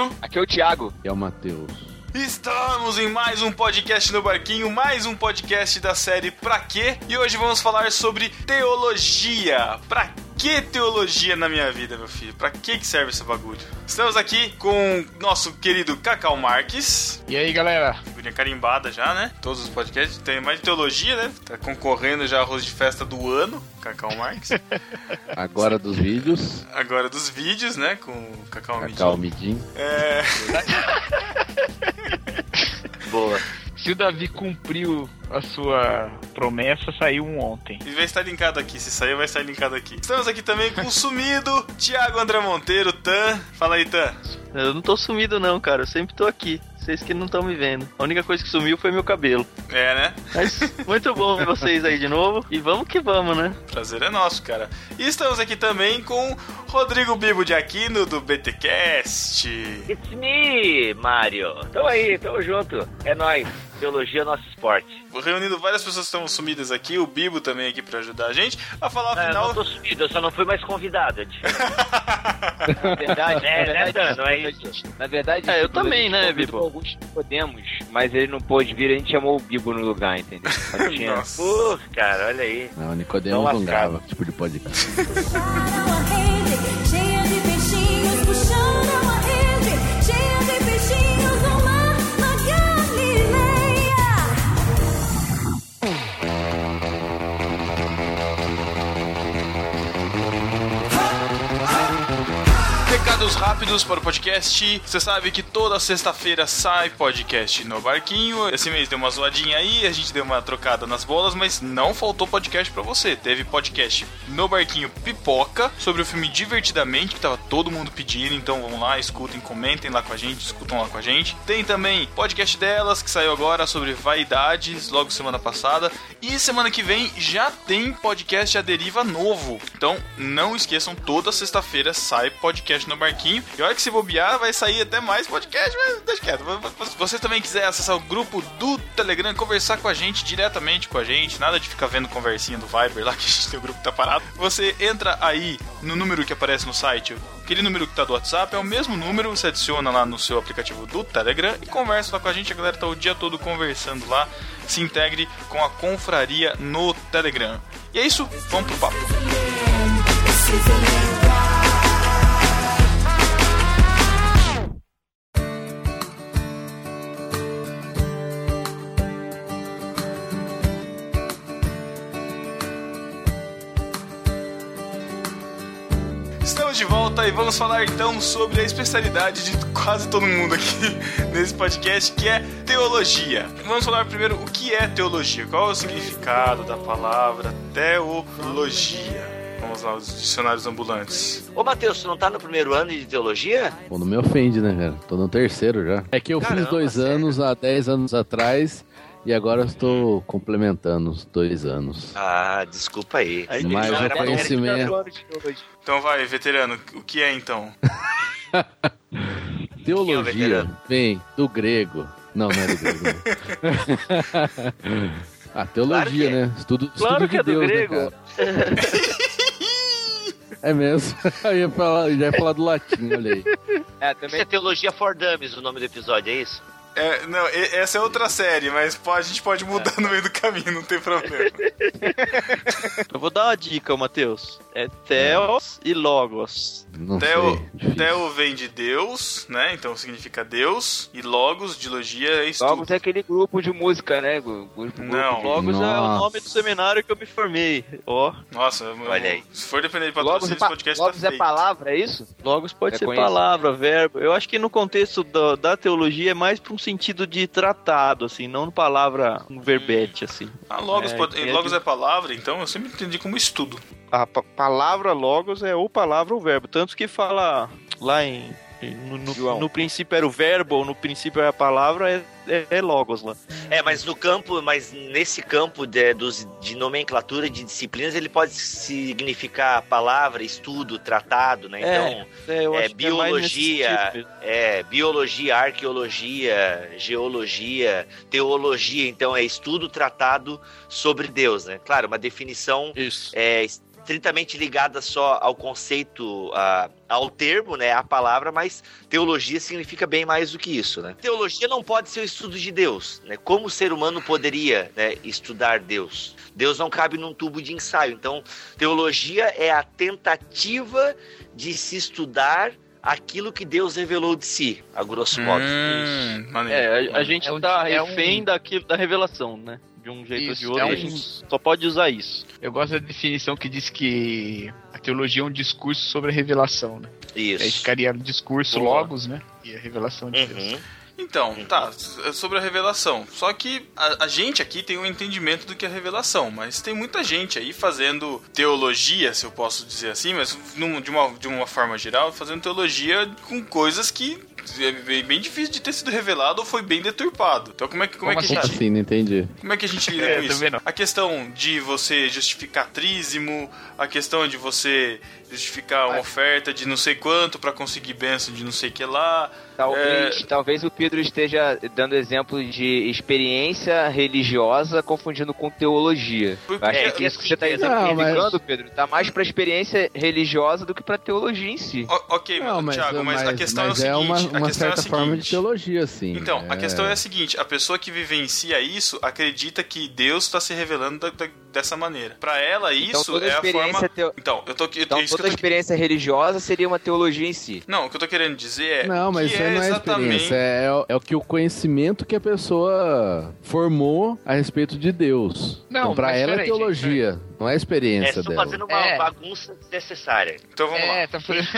Aqui é o Pedro. Aqui é o Thiago. E é o Matheus. Estamos em mais um podcast no Barquinho, mais um podcast da série Pra Quê? E hoje vamos falar sobre teologia. Pra que teologia na minha vida, meu filho? Pra que que serve esse bagulho? Estamos aqui com nosso querido Cacau Marques. E aí, galera? Figurinha carimbada já, né? Todos os podcasts tem mais de teologia, né? Tá concorrendo já arroz de festa do ano, Cacau Marques. Agora dos vídeos. Agora dos vídeos, né? Com o Cacau, Cacau Midinho. Midin. É... Boa. Se o Davi cumpriu a sua promessa, saiu um ontem. E vai estar linkado aqui, se sair vai estar linkado aqui. Estamos aqui também com o sumido Thiago André Monteiro, Tan. Fala aí, Tan. Eu não tô sumido não, cara. Eu sempre tô aqui. Vocês que não estão me vendo. A única coisa que sumiu foi meu cabelo. É, né? Mas muito bom ver vocês aí de novo. E vamos que vamos, né? Prazer é nosso, cara. E estamos aqui também com Rodrigo Bibo de Aquino, do BTcast. It's me, Mario. Tamo aí, tamo junto. É nóis. Teologia é nosso esporte. Reunindo várias pessoas que estão sumidas aqui, o Bibo também aqui pra ajudar a gente a falar É, eu não tô sumido, eu só não fui mais convidado. Na verdade, é, né, Dan? Não é isso. Na verdade, É, eu tipo, também, né, Bibo? Alguns podemos, mas ele não pôde vir, a gente chamou o Bibo no lugar, entendeu? Tinha- Nossa. Pô, cara, olha aí. Não, o Nicodemos Não não grava tipo de podcast. Puxaram a rede, cheia de peixinhos. Puxaram a rede, cheia de Recados rápidos para o podcast. Você sabe que toda sexta-feira sai podcast no Barquinho. Esse mês deu uma zoadinha aí, a gente deu uma trocada nas bolas, mas não faltou podcast para você. Teve podcast no Barquinho Pipoca sobre o filme Divertidamente, que tava todo mundo pedindo. Então vão lá, escutem, comentem lá com a gente, escutam lá com a gente. Tem também podcast delas, que saiu agora sobre vaidades, logo semana passada. E semana que vem já tem podcast A Deriva novo. Então não esqueçam, toda sexta-feira sai podcast no Barquinho. E olha que se bobear, vai sair até mais podcast, mas deixa quieto. Se você também quiser acessar o grupo do Telegram, conversar com a gente diretamente com a gente, nada de ficar vendo conversinha do Viber lá que a gente tem o grupo que tá parado. Você entra aí no número que aparece no site. Aquele número que tá do WhatsApp é o mesmo número, você adiciona lá no seu aplicativo do Telegram e conversa lá com a gente. A galera tá o dia todo conversando lá. Se integre com a confraria no Telegram. E é isso, vamos pro papo. E vamos falar então sobre a especialidade de quase todo mundo aqui nesse podcast, que é teologia. Vamos falar primeiro o que é teologia, qual é o significado da palavra teologia. Vamos lá, os dicionários ambulantes. Ô, Matheus, tu não tá no primeiro ano de teologia? Pô, não me ofende, né, cara? Tô no terceiro já. É que eu Caramba, fiz dois sério? anos há 10 anos atrás e agora eu estou complementando os dois anos. Ah, desculpa aí. Aí Mas o conhecimento. Então vai, veterano, o que é então? Teologia veterano? vem do grego. Não, não é do grego. não. ah, teologia, Claro que é. né? Estudo, Claro estudo que de é do Deus, grego. Né, cara? é mesmo. Eu ia falar, já ia falar do latim, olha aí. É, Isso também é Teologia for Dummies, o nome do episódio, é isso? É, não, essa é outra série, mas pode- a gente pode mudar no meio do caminho, não tem problema. Eu vou dar uma dica, Matheus. É Theos e Logos. Não Teo, sei. Teo vem de Deus, né? Então significa Deus. E Logos, de logia, é estudo. Logos é aquele grupo de música, né? Grupo- Não. Logos é o Nossa. nome do seminário que eu me formei. Ó, Nossa, eu- Olha aí. se for depender de Logos, patrocínio, é, esse pa- podcast Logos tá é feio. palavra, é isso? Logos pode É ser conhecido. palavra, verbo. Eu acho que no contexto da, da teologia é mais para um sentido de tratado, assim, não palavra um verbete, assim. Ah, Logos, É, pode- é Logos de- é palavra, então eu sempre entendi como estudo. A pa- palavra logos é ou palavra ou verbo. Tanto que fala lá em. No, no- João. no princípio era o verbo, ou no princípio era a palavra, é, é, é logos lá. É, mas no campo, mas nesse campo de, dos, de nomenclatura de disciplinas, ele pode significar palavra, estudo, tratado, né? Então, É, eu É, é mais nesse biologia, é biologia, arqueologia, geologia, teologia, então é estudo tratado sobre Deus, né? Claro, uma definição Isso. é estritamente ligada só ao conceito, a- ao termo, né, à palavra, mas teologia significa bem mais do que isso, né? Teologia não pode ser o estudo de Deus, né? Como o ser humano poderia né, estudar Deus? Deus não cabe num tubo de ensaio. Então, teologia é a tentativa de se estudar aquilo que Deus revelou de si, a grosso modo. Hum. É, a, a gente É um- tá é um- refém daqui, da revelação, né? De um jeito Isso, ou de outro, é um- a gente só pode usar isso. Eu gosto da definição que diz que a teologia é um discurso sobre a revelação, né? Aí Isso. ficaria discurso, Boa. logos, né? E a revelação de Deus. Uhum. Então, tá, s- sobre a revelação. Só que a, a gente aqui tem um entendimento do que é revelação, mas tem muita gente aí fazendo teologia, se eu posso dizer assim, mas num- de, uma, de uma forma geral, fazendo teologia com coisas que é bem, difícil de ter sido revelado ou foi bem deturpado. Então como é que, como Como é que Como a gente... assim? Não entendi. Como é que a gente lida É, com isso? A questão de você justificar trízimo, a questão de você justificar uma oferta de não sei quanto pra conseguir bênção de não sei que lá. Talvez, talvez o Pedro esteja dando exemplo de experiência religiosa confundindo com teologia. Porque- acho É, que isso que você está não, exemplificando, mas- Pedro, tá mais pra experiência religiosa do que pra teologia em si. O- ok, Não, mas, Thiago, mas, a mas- questão mas é é o seguinte. uma, a uma questão é a certa forma de seguinte. teologia, sim. Então, a questão é a seguinte: a pessoa que vivencia isso acredita que Deus está se revelando da- da- dessa maneira. Pra ela, Então isso toda é a experiência forma. teo- Então, eu tô. Então toda tô... experiência religiosa seria uma teologia em si. Não, o que eu tô querendo dizer é. Não, mas que isso aí não é experiência, é, é o que o conhecimento que a pessoa formou a respeito de Deus. Não, então, pra ela é teologia, não é a É, experiência estão dela. fazendo uma É. bagunça desnecessária. Então vamos lá. É, tá fazendo...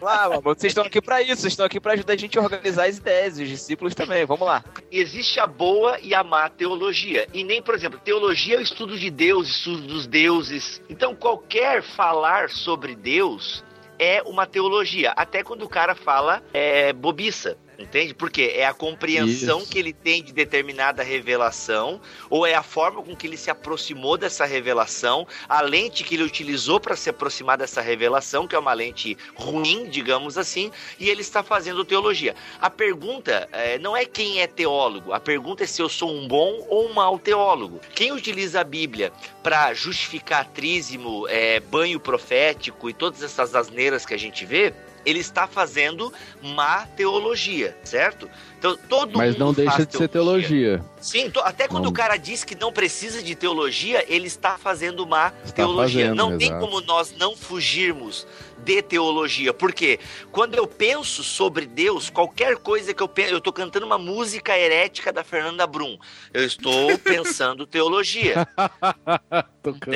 Ah, mas vocês estão aqui pra isso, vocês estão aqui pra ajudar a gente a organizar as ideias, e os discípulos também. Vamos lá. Existe a boa e a má teologia. E nem, por exemplo, teologia é o estudo de Deus, estudo dos deuses. Então, qualquer falar sobre Deus é uma teologia. Até quando o cara fala é, bobiça. Entende? Porque é a compreensão Isso. que ele tem de determinada revelação, ou é a forma com que ele se aproximou dessa revelação, a lente que ele utilizou para se aproximar dessa revelação, que é uma lente ruim, digamos assim, e ele está fazendo teologia. A pergunta eh, não é quem é teólogo, a pergunta é se eu sou um bom ou um mau teólogo. Quem utiliza a Bíblia para justificar trízimo, eh, banho profético e todas essas asneiras que a gente vê, ele está fazendo má teologia, certo? Então todo Mas não deixa de ser teologia. Sim, to- até quando Não. o cara diz que não precisa de teologia, ele está fazendo má Está teologia. fazendo, não tem exato. como nós não fugirmos de teologia, porque quando eu penso sobre Deus, qualquer coisa que eu penso, eu estou cantando uma música herética da Fernanda Brum, eu estou pensando teologia.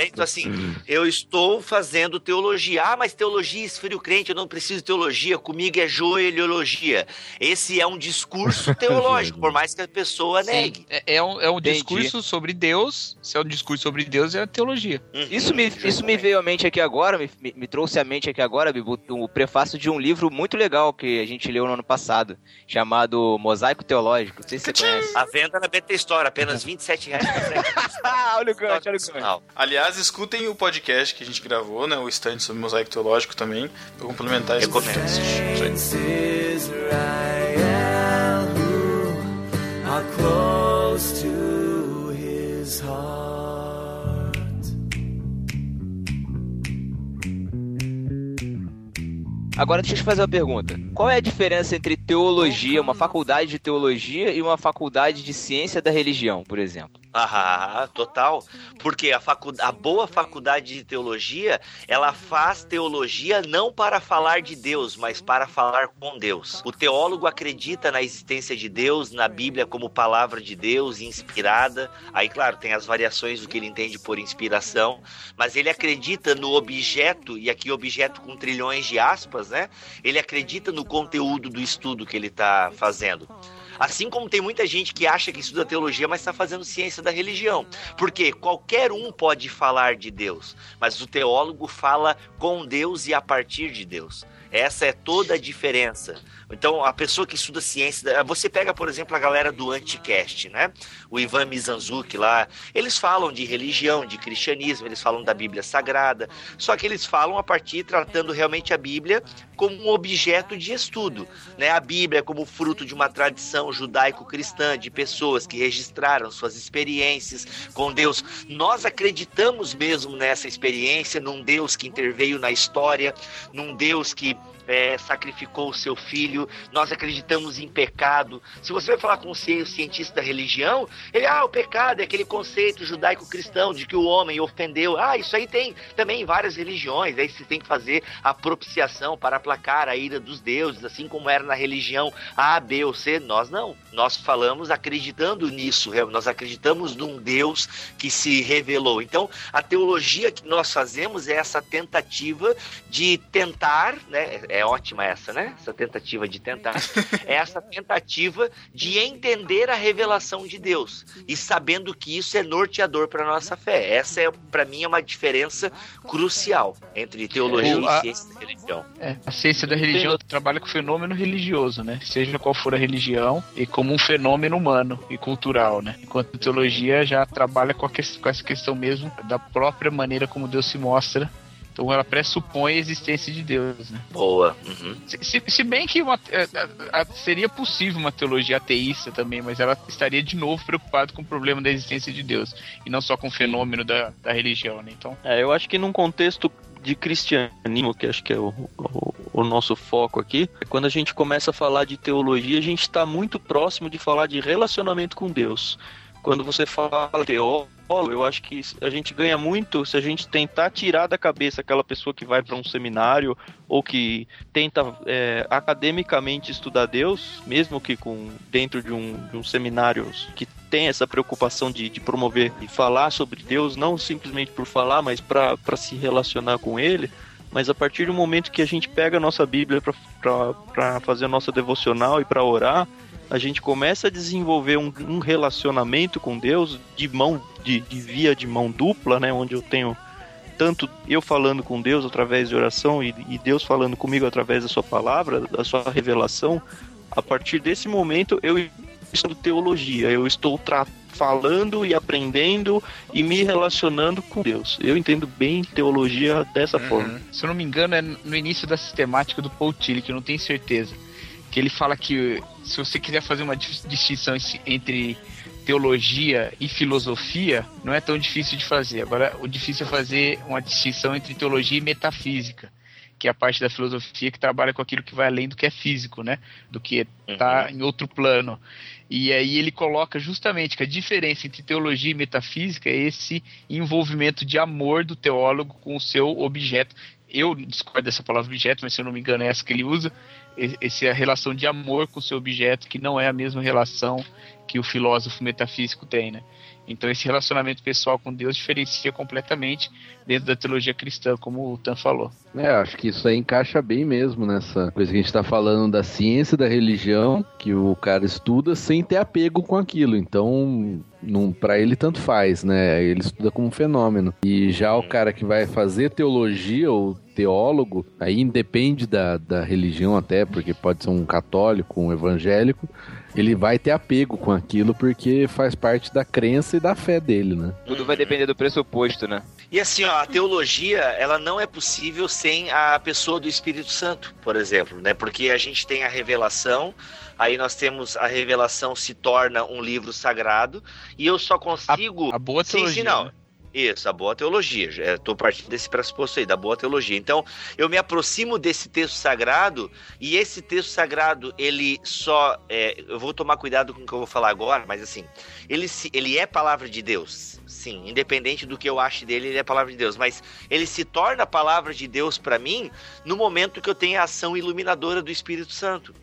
Então assim, eu estou fazendo teologia. Ah, mas teologia esfria o crente, eu não preciso de teologia, comigo é joelhologia. Esse é um discurso teológico, por mais que a pessoa negue. É, é um, é um discurso sobre Deus. Se é um discurso sobre Deus, é a teologia. Uhum, Isso me, isso me veio à mente aqui agora, me, me- me trouxe à mente aqui agora, Bibu, o prefácio de um livro muito legal que a gente leu no ano passado, chamado Mosaico Teológico. Não sei se você conhece. A venda na BT Store, apenas 27 reais. Olha o gancho, olha o gancho. Aliás, escutem o podcast que a gente gravou, né? O stand sobre mosaico teológico também, pra complementar esse podcast. Isso aí. Close to his heart. Agora deixa eu te fazer uma pergunta. Qual é a diferença entre teologia, uma faculdade de teologia e uma faculdade de ciência da religião, por exemplo? Ah, total. Porque a, facu... a boa faculdade de teologia, ela faz teologia não para falar de Deus, mas para falar com Deus. O teólogo acredita na existência de Deus, na Bíblia como palavra de Deus, inspirada. Aí, claro, tem as variações do que ele entende por inspiração, mas ele acredita no objeto, e aqui objeto com trilhões de aspas, né? Ele acredita no conteúdo do estudo que ele está fazendo. Assim como tem muita gente que acha que estuda teologia, mas está fazendo ciência da religião. Porque qualquer um pode falar de Deus, mas o teólogo fala com Deus e a partir de Deus. Essa é toda a diferença. Então, a pessoa que estuda ciência, você pega, por exemplo, a galera do Anticast, né? O Ivan Mizanzuki lá, eles falam de religião, de cristianismo, eles falam da Bíblia Sagrada, só que eles falam a partir tratando realmente a Bíblia como um objeto de estudo, né? A Bíblia como fruto de uma tradição judaico-cristã de pessoas que registraram suas experiências com Deus. Nós acreditamos mesmo nessa experiência, num Deus que interveio na história, num Deus que é, sacrificou o seu filho, nós acreditamos em pecado. Se você vai falar com ci- cientista da religião, ele, ah, o pecado é aquele conceito judaico-cristão de que o homem ofendeu. Ah, isso aí tem também em várias religiões, aí você tem que fazer a propiciação para aplacar a ira dos deuses, assim como era na religião A, B ou C. Nós não. Nós falamos acreditando nisso, nós acreditamos num Deus que se revelou. Então, a teologia que nós fazemos é essa tentativa de tentar, né? É ótima essa, né? Essa tentativa de tentar. É essa tentativa de entender a revelação de Deus e sabendo que isso é norteador para nossa fé. Essa é, para mim, é uma diferença crucial entre teologia O- a- e ciência da religião. É, a ciência da religião trabalha com o fenômeno religioso, né? Seja qual for a religião, e como um fenômeno humano e cultural, né? Enquanto a teologia já trabalha com, a que- com essa questão mesmo da própria maneira como Deus se mostra. Então ela pressupõe a existência de Deus, né? Boa. Uhum. Se, se- se bem que uma- é, a- a- seria possível uma teologia ateísta também, mas ela estaria de novo preocupada com o problema da existência de Deus e não só com o fenômeno da, da religião, né? Então, É, eu acho que num contexto de cristianismo, que acho que é o, o- o nosso foco aqui, é quando a gente começa a falar de teologia, a gente está muito próximo de falar de relacionamento com Deus. Quando você fala teólogo, eu acho que a gente ganha muito se a gente tentar tirar da cabeça aquela pessoa que vai para um seminário ou que tenta é, academicamente estudar Deus, mesmo que com dentro de um, de um seminário que tem essa preocupação de, de promover e falar sobre Deus, não simplesmente por falar, mas para se relacionar com Ele. Mas a partir do momento que a gente pega a nossa Bíblia para fazer a nossa devocional e para orar, a gente começa a desenvolver um, um relacionamento com Deus de mão de, de via de mão dupla, né, onde eu tenho tanto eu falando com Deus através de oração e, e Deus falando comigo através da sua palavra, da sua revelação. A partir desse momento eu estudo teologia, eu estou falando e aprendendo e me relacionando com Deus. Eu entendo bem teologia dessa forma. se eu não me engano, é no início da sistemática do Paul Tillich, eu não tenho certeza. Que ele fala que se você quiser fazer uma dis- distinção entre teologia e filosofia, não é tão difícil de fazer. Agora, o difícil é fazer uma distinção entre teologia e metafísica, que é a parte da filosofia que trabalha com aquilo que vai além do que é físico, né? Do que está em outro plano. E aí ele coloca justamente que a diferença entre teologia e metafísica é esse envolvimento de amor do teólogo com o seu objeto. Eu discordo dessa palavra objeto, mas se eu não me engano é essa que ele usa. Essa é relação de amor com o seu objeto, que não é a mesma relação que o filósofo metafísico tem, né? Então esse relacionamento pessoal com Deus diferencia completamente dentro da teologia cristã, como o Tan falou. É, acho que isso aí encaixa bem mesmo nessa coisa que a gente tá falando da ciência da religião, que o cara estuda sem ter apego com aquilo. Então, não, para ele tanto faz, né? Ele estuda como um fenômeno. E já o cara que vai fazer teologia ou teólogo, aí independe da, da religião até, porque pode ser um católico, um evangélico, ele vai ter apego com aquilo porque faz parte da crença e da fé dele, né? Tudo vai depender do pressuposto, né? E assim, ó, a teologia, ela não é possível sem a pessoa do Espírito Santo, por exemplo, né? Porque a gente tem a revelação, aí nós temos a revelação se torna um livro sagrado, e eu só consigo. A boa Sim, teologia. sim, não. né? Isso, a boa teologia. Estou partindo desse pressuposto aí, da boa teologia. Então, eu me aproximo desse texto sagrado, e esse texto sagrado, ele só. é, eu vou tomar cuidado com o que eu vou falar agora, mas assim, ele, ele é palavra de Deus. Sim, independente do que eu ache dele, ele é palavra de Deus. Mas ele se torna palavra de Deus para mim no momento que eu tenho a ação iluminadora do Espírito Santo.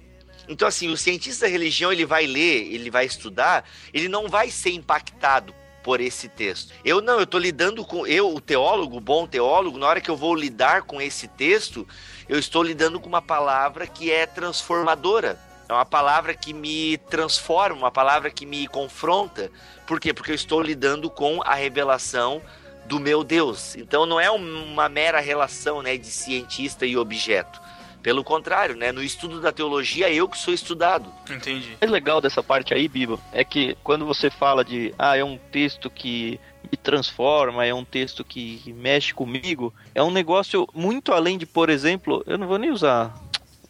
Então, assim, o cientista da religião, ele vai ler, ele vai estudar, ele não vai ser impactado por esse texto. Eu não, eu tô lidando com eu, o teólogo, bom teólogo, na hora que eu vou lidar com esse texto, eu estou lidando com uma palavra que é transformadora. É uma palavra que me transforma, uma palavra que me confronta. Por quê? Porque eu estou lidando com a revelação do meu Deus. Então não é uma mera relação, né, de cientista e objeto. Pelo contrário, né? No estudo da teologia, eu que sou estudado. Entendi. O mais legal dessa parte aí, Bibo, é que quando você fala de, ah, é um texto que me transforma, é um texto que mexe comigo, é um negócio muito além de, por exemplo, eu não vou nem usar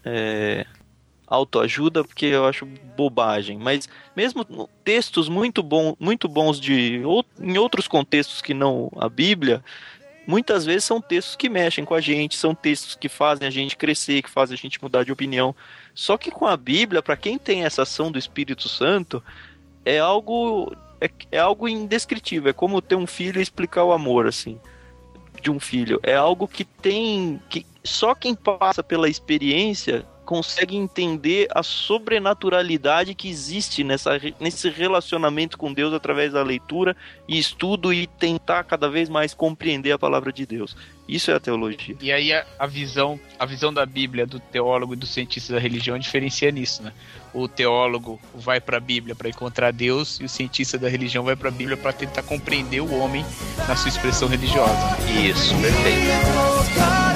é, autoajuda porque eu acho bobagem, mas mesmo textos muito, bom, muito bons de em outros contextos que não a Bíblia, muitas vezes são textos que mexem com a gente, são textos que fazem a gente crescer, que fazem a gente mudar de opinião. Só que com a Bíblia, para quem tem essa ação do Espírito Santo, é algo é, é algo indescritível, é como ter um filho e explicar o amor assim de um filho. É algo que tem que só quem passa pela experiência consegue entender a sobrenaturalidade que existe nessa, nesse relacionamento com Deus através da leitura e estudo e tentar cada vez mais compreender a palavra de Deus. Isso é a teologia. E aí a, a visão, a visão da Bíblia do teólogo e do cientista da religião diferencia nisso, né? O teólogo vai para a Bíblia para encontrar Deus e o cientista da religião vai para a Bíblia para tentar compreender o homem na sua expressão religiosa. Isso, perfeito.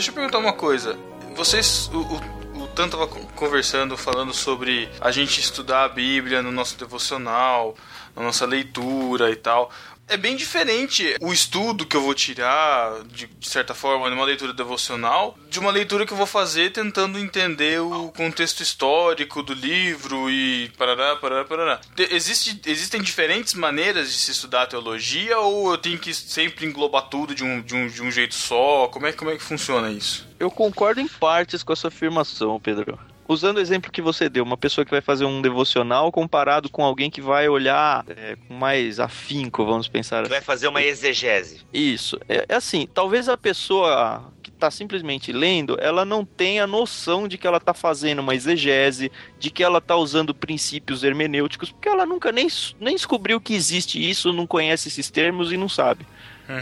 Deixa eu perguntar uma coisa. Vocês, o, o, o tava con- conversando, falando sobre a gente estudar a Bíblia no nosso devocional, na nossa leitura e tal. É bem diferente o estudo que eu vou tirar, de, de certa forma, numa leitura devocional, de uma leitura que eu vou fazer tentando entender o contexto histórico do livro e parará, parará, parará. Te- Existe, existem diferentes maneiras de se estudar teologia ou eu tenho que sempre englobar tudo de um, de um, de um jeito só? Como é, como é que funciona isso? Eu concordo em partes com a sua afirmação, Pedro. Usando o exemplo que você deu, uma pessoa que vai fazer um devocional comparado com alguém que vai olhar é, com mais afinco, vamos pensar Vai fazer uma exegese. Isso. É, é assim, talvez a pessoa que está simplesmente lendo, ela não tenha noção de que ela está fazendo uma exegese, de que ela está usando princípios hermenêuticos, porque ela nunca nem, nem descobriu que existe isso, não conhece esses termos e não sabe.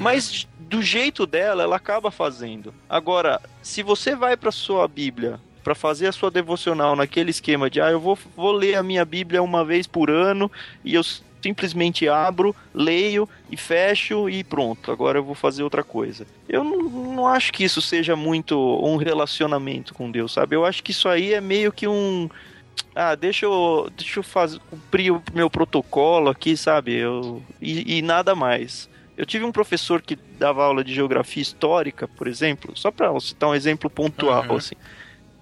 Mas do jeito dela, ela acaba fazendo. Agora, se você vai para sua Bíblia para fazer a sua devocional naquele esquema de ah, eu vou, vou ler a minha Bíblia uma vez por ano e eu simplesmente abro, leio e fecho e pronto, agora eu vou fazer outra coisa. Eu não, não acho que isso seja muito um relacionamento com Deus, sabe? Eu acho que isso aí é meio que um ah, deixa eu, deixa eu fazer, cumprir o meu protocolo aqui, sabe? Eu, e, e nada mais. Eu tive um professor que dava aula de geografia histórica, por exemplo, só para citar um exemplo pontual, Uhum. assim.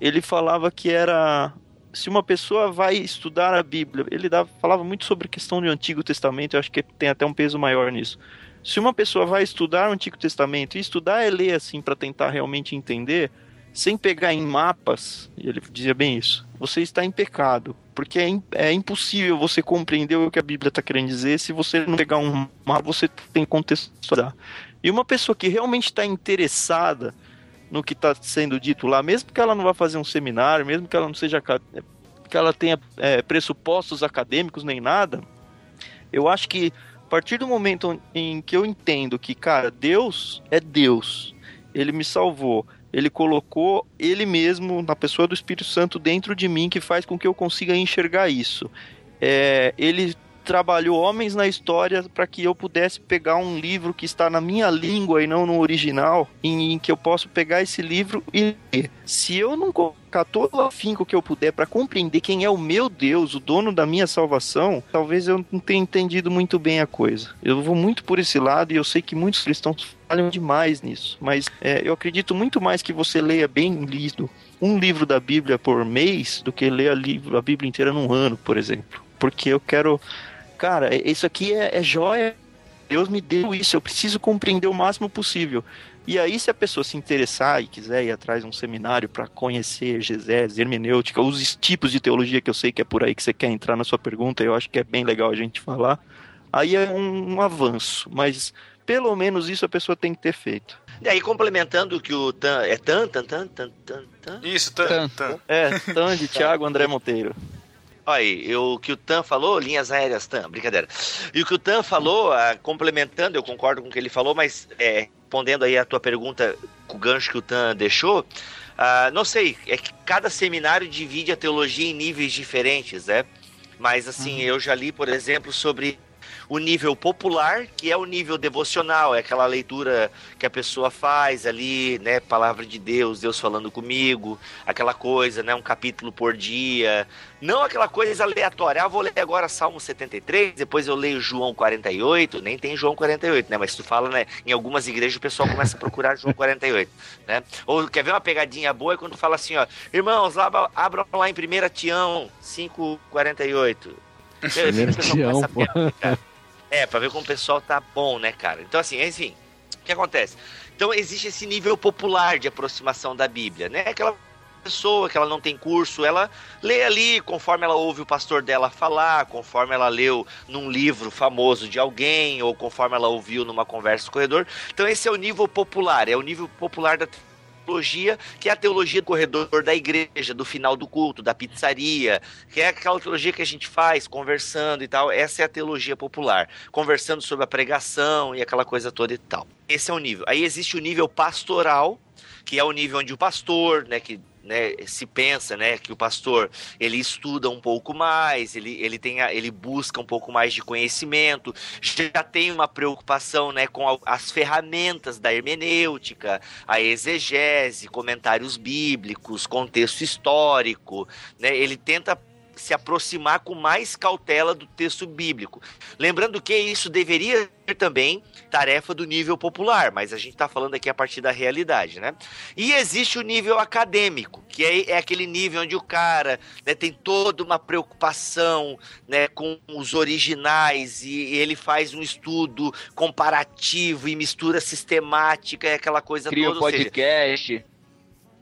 Ele falava que era se uma pessoa vai estudar a Bíblia, ele dava, falava muito sobre questão do Antigo Testamento, eu acho que tem até um peso maior nisso. Se uma pessoa vai estudar o Antigo Testamento e estudar é ler assim para tentar realmente entender, sem pegar em mapas, ele dizia bem isso, você está em pecado, porque é, é impossível você compreender o que a Bíblia está querendo dizer se você não pegar um mapa, você tem que contextualizar. E uma pessoa que realmente está interessada no que está sendo dito lá, mesmo que ela não vá fazer um seminário, mesmo que ela não seja que ela tenha é, pressupostos acadêmicos nem nada, eu acho que a partir do momento em que eu entendo que, cara, Deus é Deus, ele me salvou, ele colocou ele mesmo, na pessoa do Espírito Santo, dentro de mim, que faz com que eu consiga enxergar isso. É, ele trabalhou homens na história para que eu pudesse pegar um livro que está na minha língua e não no original, em, em que eu posso pegar esse livro e ler. Se eu não colocar todo o afinco que eu puder para compreender quem é o meu Deus, o dono da minha salvação, talvez eu não tenha entendido muito bem a coisa. Eu vou muito por esse lado e eu sei que muitos cristãos falham demais nisso, mas é, eu acredito muito mais que você leia bem lido um livro da Bíblia por mês do que ler a, livro, a Bíblia inteira num ano, por exemplo. Porque eu quero cara, é- isso aqui é, é joia. Deus me deu isso, eu preciso compreender o máximo possível. E aí, se a pessoa se interessar e quiser ir atrás de um seminário para conhecer exegese, hermenêutica, os tipos de teologia que eu sei que é por aí que você quer entrar na sua pergunta, eu acho que é bem legal a gente falar. Aí é um, um avanço, mas pelo menos isso a pessoa tem que ter feito. E aí, complementando o que o Tan. É Tan, Tan, Tan, Tan, Tan, Tan? Isso, Tan, Tan. Tan. É, Tandy, Thiago, André Monteiro. Olha aí, eu- o que o Tan falou, linhas aéreas Tan, brincadeira. E o que o Tan falou, ah, complementando, eu concordo com o que ele falou, mas é, respondendo aí a tua pergunta com o gancho que o Tan deixou, ah, não sei, é que cada seminário divide a teologia em níveis diferentes, né? Mas assim, eu já li, por exemplo, sobre o nível popular, que é o nível devocional, é aquela leitura que a pessoa faz ali, né, palavra de Deus, Deus falando comigo, aquela coisa, né, um capítulo por dia, não aquela coisa aleatória, ah, vou ler agora Salmo 73, depois eu leio João 48, nem tem João 48, né, mas tu fala, né, em algumas igrejas o pessoal começa a procurar João 48, né, ou quer ver uma pegadinha boa? É quando fala assim, ó, irmãos, abra- abram lá em 1 Tião 5,48, Primeiro Tião, pô. piar, é, pra ver como o pessoal tá bom, né, cara? Então, assim, enfim, o que acontece? Então, existe esse nível popular de aproximação da Bíblia, né? Aquela pessoa que ela não tem curso, ela lê ali conforme ela ouve o pastor dela falar, conforme ela leu num livro famoso de alguém, ou conforme ela ouviu numa conversa no corredor. Então, esse é o nível popular, é o nível popular da teologia, que é a teologia do corredor da igreja, do final do culto, da pizzaria, que é aquela teologia que a gente faz conversando e tal. Essa é a teologia popular, conversando sobre a pregação e aquela coisa toda e tal. Esse é o nível. Aí existe o nível pastoral, que é o nível onde o pastor, né, que né, se pensa, né, que o pastor ele estuda um pouco mais, ele, ele tem a- ele busca um pouco mais de conhecimento, já tem uma preocupação, né, com a- as ferramentas da hermenêutica, a exegese, comentários bíblicos, contexto histórico, né, ele tenta se aproximar com mais cautela do texto bíblico. Lembrando que isso deveria ser também tarefa do nível popular, mas a gente está falando aqui a partir da realidade, né? E existe o nível acadêmico, que é, é aquele nível onde o cara né, tem toda uma preocupação né, com os originais e, e ele faz um estudo comparativo e mistura sistemática e aquela coisa Cria um toda. ou seja, podcast.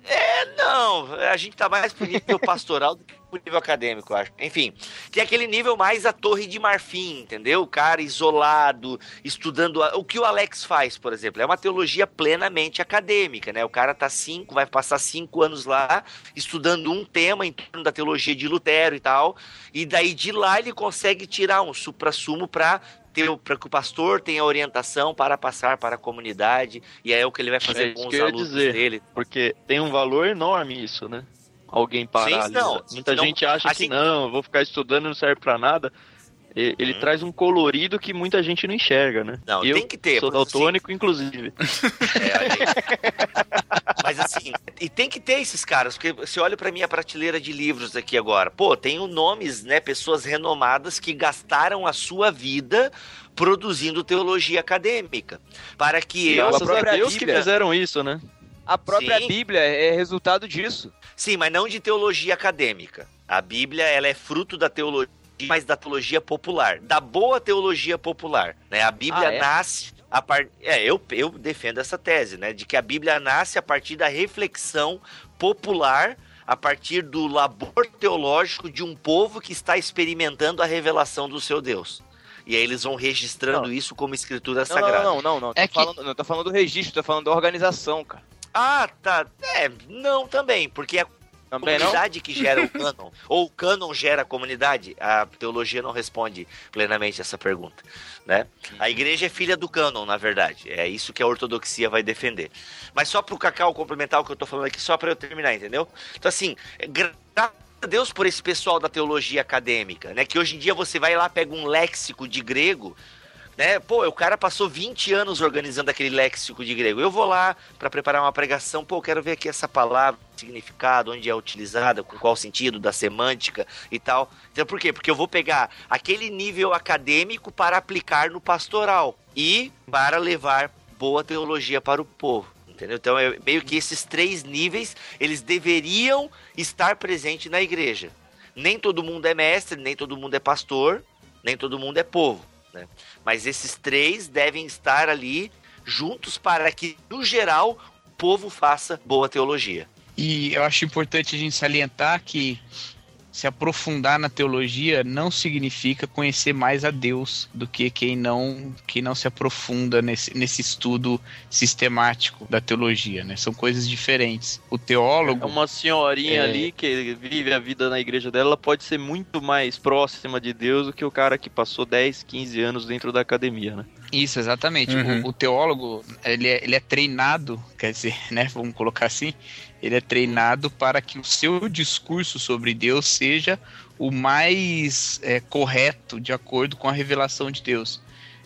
É, não, a gente tá mais pro nível pastoral do que pro nível acadêmico, eu acho. Enfim, que é aquele nível mais a torre de marfim, entendeu? O cara isolado, estudando. a- O que o Alex faz, por exemplo, é uma teologia plenamente acadêmica, né? O cara tá cinco, vai passar cinco anos lá, estudando um tema em torno da teologia de Lutero e tal, e daí de lá ele consegue tirar um supra-sumo pra. Para que o pastor tenha orientação para passar para a comunidade, e é o que ele vai fazer É com que os alunos dizer. dele. Porque tem um valor enorme isso, né? Alguém parar Sim, não, Muita não- gente acha assim- que não, eu vou ficar estudando não serve pra nada. Ele Uhum. traz um colorido que muita gente não enxerga, né? Não, eu tem que ter, Sou assim- daltônico, inclusive. É, aí. Mas assim, e tem que ter esses caras, porque você olha pra minha prateleira de livros aqui agora. Pô, tenho nomes, né, pessoas renomadas que gastaram a sua vida produzindo teologia acadêmica, para que eu, Graças a própria Deus que Bíblia- fizeram isso, né? A própria Sim. Bíblia é resultado disso. Sim, mas não de teologia acadêmica. A Bíblia, ela é fruto da teologia, mas da teologia popular, da boa teologia popular, né? A Bíblia Ah, é? nasce a par... é, eu, eu defendo essa tese, né, de que a Bíblia nasce a partir da reflexão popular, a partir do labor teológico de um povo que está experimentando a revelação do seu Deus. E aí eles vão registrando Não. isso como escritura Não, sagrada. não, não, não, não. Tô, É que- falando, não tô falando do registro, tô falando da organização, cara. Ah, tá. É, não também, porque a Também não? comunidade que gera o cânon, ou o cânon gera a comunidade, a teologia não responde plenamente essa pergunta, né? A igreja é filha do cânon, na verdade, é isso que a ortodoxia vai defender. Mas só pro Cacau complementar o que eu tô falando aqui, só para eu terminar, entendeu? Então assim, graças a Deus por esse pessoal da teologia acadêmica, né? Que hoje em dia você vai lá, pega um léxico de grego, né? Pô, o cara passou 20 anos organizando aquele léxico de grego. Eu vou lá para preparar uma pregação, pô, quero ver aqui essa palavra, significado, onde é utilizada, com qual sentido, da semântica e tal. Então, por quê? Porque eu vou pegar aquele nível acadêmico para aplicar no pastoral e para levar boa teologia para o povo. Entendeu? Então, é meio que esses três níveis, eles deveriam estar presentes na igreja. Nem todo mundo é mestre, nem todo mundo é pastor, nem todo mundo é povo. Né? Mas esses três devem estar ali juntos para que, no geral, o povo faça boa teologia. E eu acho importante a gente salientar que se aprofundar na teologia não significa conhecer mais a Deus do que quem não, quem não se aprofunda nesse, nesse estudo sistemático da teologia, né? São coisas diferentes. O É teólogo, uma senhorinha É. ali que vive a vida na igreja dela, ela pode ser muito mais próxima de Deus do que o cara que passou 10, 15 anos dentro da academia, né? Isso, exatamente. Uhum. O, o teólogo, ele é, ele é treinado, quer dizer, né, vamos colocar assim, ele é treinado para que o seu discurso sobre Deus seja o mais é, correto, de acordo com a revelação de Deus.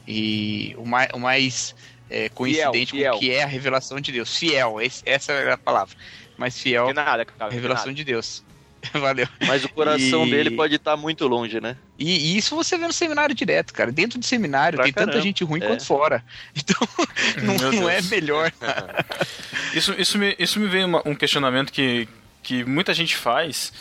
E o mais, o mais é, coincidente fiel. com o que é a revelação de Deus. Fiel, esse- essa é a palavra. Mais fiel De nada, cara. de revelação de Deus. Valeu. Mas o coração E- dele pode estar muito longe, né? E, e isso você vê no seminário direto, cara. Dentro do seminário Pra tem tanta caramba, gente ruim é. quanto fora. Então, não, Meu não é melhor. Isso, isso, me, isso me veio uma- um questionamento que, que muita gente faz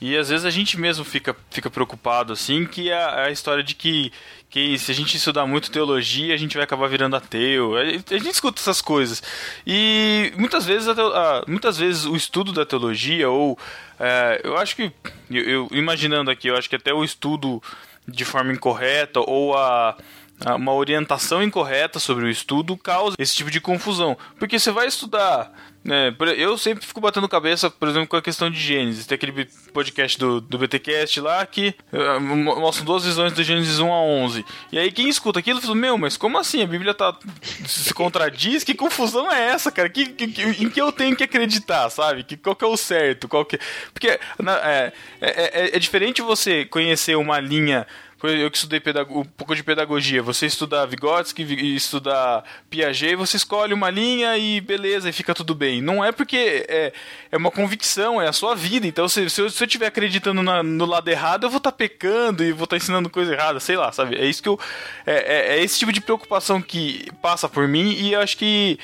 e às vezes a gente mesmo fica, fica preocupado assim, que é a, a história de que, que se a gente estudar muito teologia, a gente vai acabar virando ateu. A, gente escuta essas coisas. E muitas vezes, a muitas vezes o estudo da teologia, ou é, eu acho que, eu, eu- imaginando aqui, eu acho que até o estudo de forma incorreta ou a- uma orientação incorreta sobre o estudo causa esse tipo de confusão. Porque você vai estudar. Né, eu sempre fico batendo cabeça, por exemplo, com a questão de Gênesis. Tem aquele podcast do, do BTcast lá que eh, mo- mostra duas visões do Gênesis 1 a 11. E aí quem escuta aquilo fala: Meu, mas como assim? A Bíblia tá, se contradiz? Que confusão é essa, cara? Que, que- que- em que eu tenho que acreditar, sabe? Que, qual que é o certo? Qual que... Porque na- é, é, é- é diferente você conhecer uma linha. Exemplo, Eu que estudei um pouco de pedagogia, você estudar Vygotsky e estudar Piaget, você escolhe uma linha e beleza, e fica tudo bem. Não é porque é, é uma convicção, é a sua vida. Então, se, se eu estiver acreditando na- no lado errado, eu vou estar pecando e vou estar ensinando coisa errada, sei lá, sabe? É isso que eu. É, é- é esse tipo de preocupação que passa por mim e eu acho que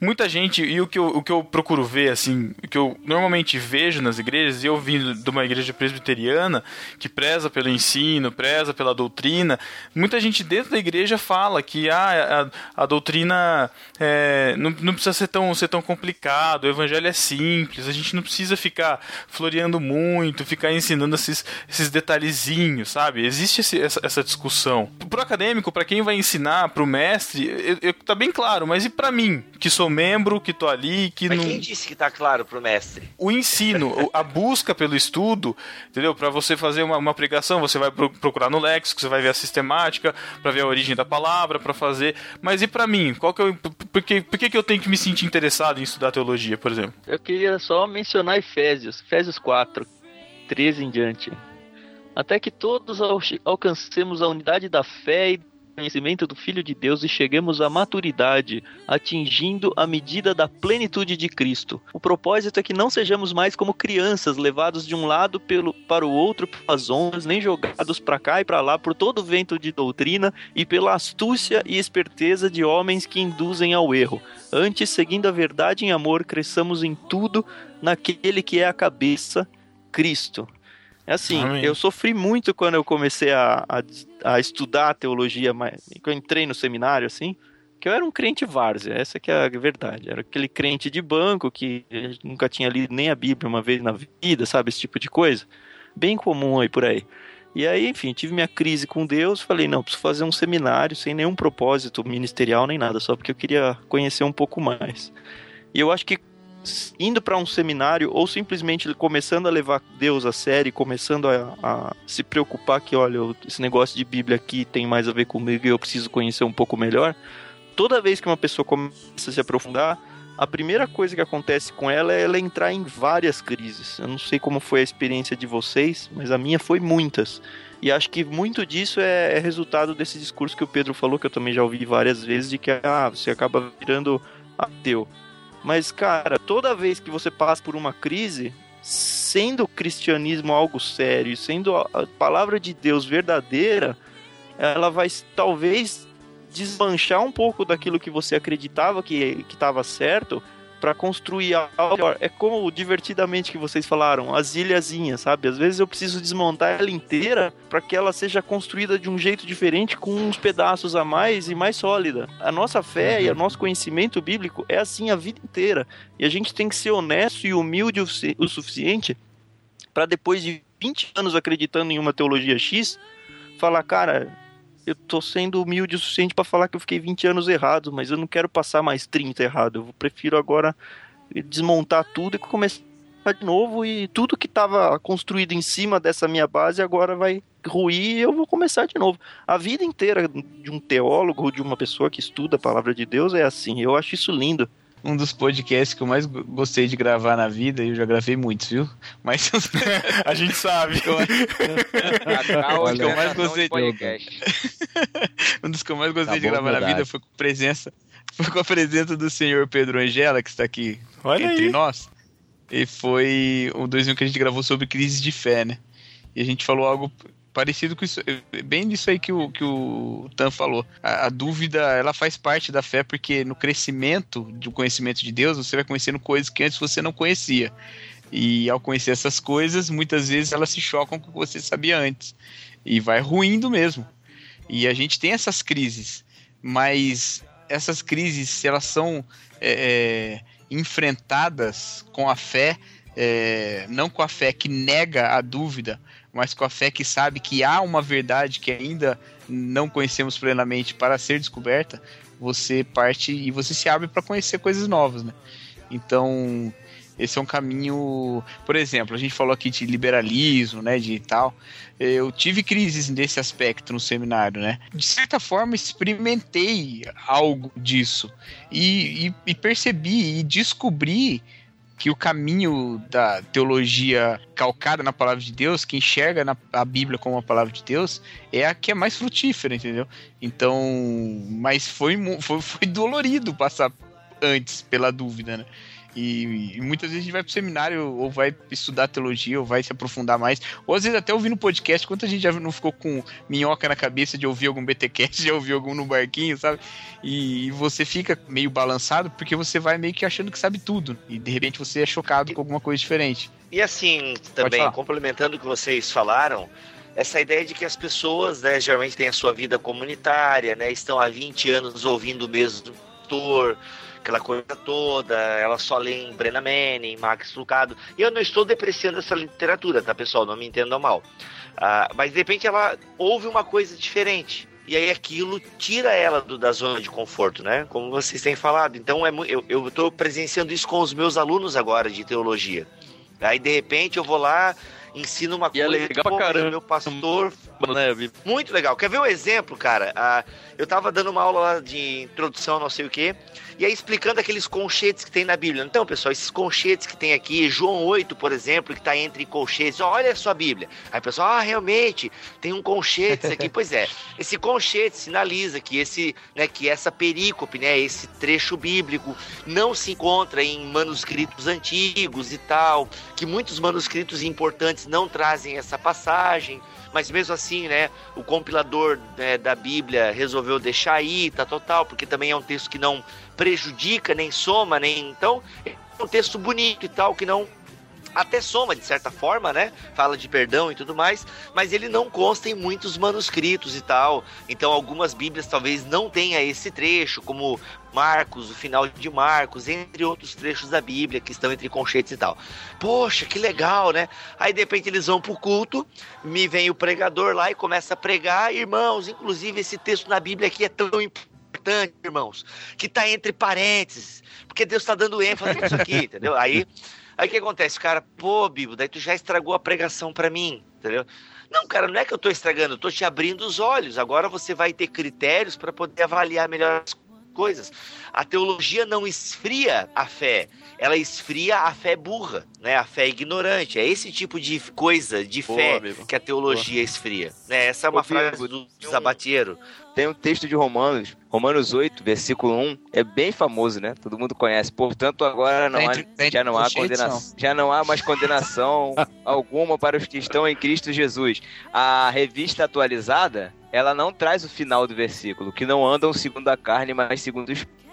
muita gente, e o que, eu, o que eu procuro ver, assim, o que eu normalmente vejo nas igrejas, e eu vim de uma igreja presbiteriana que preza pelo ensino, preza pela doutrina, muita gente dentro da igreja fala que ah, a, a doutrina é, não, não precisa ser tão, ser tão complicado, o evangelho é simples, a gente não precisa ficar floreando muito, ficar ensinando esses, esses detalhezinhos, sabe? Existe esse- essa, essa discussão. Pro acadêmico, para quem vai ensinar, pro mestre, eu, eu- tá bem claro, mas e para mim, que sou membro, que tô ali, que Mas não quem disse que tá claro pro mestre? o ensino, a busca pelo estudo, entendeu? Para você fazer uma, uma pregação, você vai pro- procurar no léxico, você vai ver a sistemática, para ver a origem da palavra, para fazer. Mas e para mim? Qual que é o, por, que, por que, que eu tenho que me sentir interessado em estudar teologia, por exemplo? Eu queria só mencionar Efésios, Efésios 4, 13 em diante. Até que todos al- alcancemos a unidade da fé e conhecimento do Filho de Deus e cheguemos à maturidade, atingindo a medida da plenitude de Cristo. O propósito é que não sejamos mais como crianças, levados de um lado pelo, para o outro pelas ondas, nem jogados para cá e para lá por todo vento de doutrina e pela astúcia e esperteza de homens que induzem ao erro. Antes, seguindo a verdade em amor, cresçamos em tudo naquele que é a cabeça, Cristo. É assim, Amém. eu sofri muito quando eu comecei a, a, a estudar teologia, mas que eu entrei no seminário, assim, que eu era um crente várzea, essa que é a verdade. Era aquele crente de banco que nunca tinha lido nem a Bíblia uma vez na vida, sabe, esse tipo de coisa. Bem comum aí por aí. E aí, enfim, tive minha crise com Deus, falei, não, preciso fazer um seminário sem nenhum propósito ministerial nem nada, só porque eu queria conhecer um pouco mais. E eu acho que indo para um seminário ou simplesmente começando a levar Deus a sério, começando a, a se preocupar que, olha, esse negócio de Bíblia aqui tem mais a ver comigo e eu preciso conhecer um pouco melhor. Toda vez que uma pessoa começa a se aprofundar, a primeira coisa que acontece com ela é ela entrar em várias crises. Eu não sei como foi a experiência de vocês, mas a minha foi muitas. E acho que muito disso é, é resultado desse discurso que o Pedro falou, que eu também já ouvi várias vezes, de que ah, você acaba virando ateu. Mas, cara, toda vez que você passa por uma crise, sendo o cristianismo algo sério, sendo a palavra de Deus verdadeira, ela vai talvez desmanchar um pouco daquilo que você acreditava que estava certo para construir algo melhor. É como divertidamente que vocês falaram, as ilhazinhas, sabe? Às vezes eu preciso desmontar ela inteira para que ela seja construída de um jeito diferente, com uns pedaços a mais e mais sólida. A nossa fé e o nosso conhecimento bíblico é assim a vida inteira. E a gente tem que ser honesto e humilde o suficiente para depois de 20 anos acreditando em uma teologia X, falar, cara, eu tô sendo humilde o suficiente para falar que eu fiquei 20 anos errado, mas eu não quero passar mais 30 errado. Eu prefiro agora desmontar tudo e começar de novo e tudo que estava construído em cima dessa minha base agora vai ruir e eu vou começar de novo. A vida inteira de um teólogo ou de uma pessoa que estuda a palavra de Deus é assim. Eu acho isso lindo. Um dos podcasts que eu mais go- gostei de gravar na vida, e eu já gravei muitos, viu? Mas A gente sabe. Cacau, Olha, que eu mais gostei um dos que eu mais gostei Tá de bom, gravar na verdade. vida foi com a presença, foi com a presença do senhor Pedro Angela, que está aqui Olha entre aí. nós. E foi um dois que a gente gravou sobre crise de fé, né? E a gente falou algo parecido com isso, bem disso aí que o, que o Tan falou. A, a dúvida, ela faz parte da fé, porque no crescimento do conhecimento de Deus, você vai conhecendo coisas que antes você não conhecia. E ao conhecer essas coisas, muitas vezes elas se chocam com o que você sabia antes. E vai ruindo mesmo. E a gente tem essas crises, mas essas crises, se elas são é, é, enfrentadas com a fé, é, não com a fé que nega a dúvida, mas com a fé que sabe que há uma verdade que ainda não conhecemos plenamente para ser descoberta, você parte e você se abre para conhecer coisas novas, né? Então, esse é um caminho, por exemplo, a gente falou aqui de liberalismo, né, de tal. Eu tive crises nesse aspecto no seminário, né? De certa forma, experimentei algo disso e, e, e percebi e descobri que o caminho da teologia calcada na palavra de Deus, que enxerga na, a Bíblia como a palavra de Deus, é a que é mais frutífera, entendeu? Então, mas foi, foi, foi dolorido passar antes pela dúvida, né? E, e muitas vezes a gente vai pro seminário ou vai estudar teologia ou vai se aprofundar mais, ou às vezes até ouvindo podcast, quanta gente já não ficou com minhoca na cabeça de ouvir algum BTcast, de ouvir algum no barquinho, sabe? E você fica meio balançado porque você vai meio que achando que sabe tudo e de repente você é chocado com alguma coisa diferente. E assim, também, complementando o que vocês falaram, essa ideia de que as pessoas, né, geralmente têm a sua vida comunitária, né, estão há 20 anos ouvindo o mesmo autor, aquela coisa toda, elas só leem Brenna Manning, Max Lucado, e eu não estou depreciando essa literatura, tá, pessoal? Não me entendam mal. Ah, mas de repente ela ouve uma coisa diferente. E aí aquilo tira ela do- da zona de conforto, né? Como vocês têm falado. Então é, eu, tô presenciando isso com os meus alunos agora de teologia. Aí de repente eu vou lá, ensino uma E é coisa, legal pra pô, mas o caramba. meu pastor Né, muito legal. Quer ver um exemplo, cara? Ah, eu tava dando uma aula lá de introdução, não sei o quê, e aí explicando aqueles colchetes que tem na Bíblia. Então, pessoal, esses colchetes que tem aqui, João 8, por exemplo, que tá entre colchetes, olha a sua Bíblia. Aí o pessoal, ah, realmente, tem um colchete aqui. pois é, esse colchete sinaliza que esse, né, que essa perícope, né, esse trecho bíblico não se encontra em manuscritos antigos e tal, que muitos manuscritos importantes não trazem essa passagem mas mesmo assim, né, o compilador né, da Bíblia resolveu deixar aí, tá total, porque também é um texto que não prejudica, nem soma, nem. Então, é um texto bonito e tal, que não. Até soma, de certa forma, né? Fala de perdão e tudo mais, mas ele não consta em muitos manuscritos e tal. Então, algumas Bíblias talvez não tenha esse trecho, como Marcos, o final de Marcos, entre outros trechos da Bíblia que estão entre conchetes e tal. Poxa, que legal, né? Aí de repente eles vão pro culto, me vem o pregador lá e começa a pregar, irmãos, inclusive esse texto na Bíblia aqui é tão importante, irmãos, que tá entre parênteses, porque Deus tá dando ênfase nisso aqui, entendeu? Aí, aí o que acontece, cara? Pô, Bíblia, daí tu já estragou a pregação pra mim, entendeu? Não, cara, não é que eu tô estragando, eu tô te abrindo os olhos. Agora você vai ter critérios para poder avaliar melhor as coisas. A teologia não esfria a fé, ela esfria a fé burra, né? A fé ignorante. É esse tipo de coisa, de Boa, fé, amigo. que a teologia esfria. Né? Essa é uma Ô, frase Bibo, do um- Zabatiero. Tem um texto de Romanos, Romanos 8, versículo 1, é bem famoso, né? Todo mundo conhece. Portanto, agora não há, já não há condenação, já não há mais condenação alguma para os que estão em Cristo Jesus. A revista atualizada, ela não traz o final do versículo, que não andam segundo a carne, mas segundo o Espírito.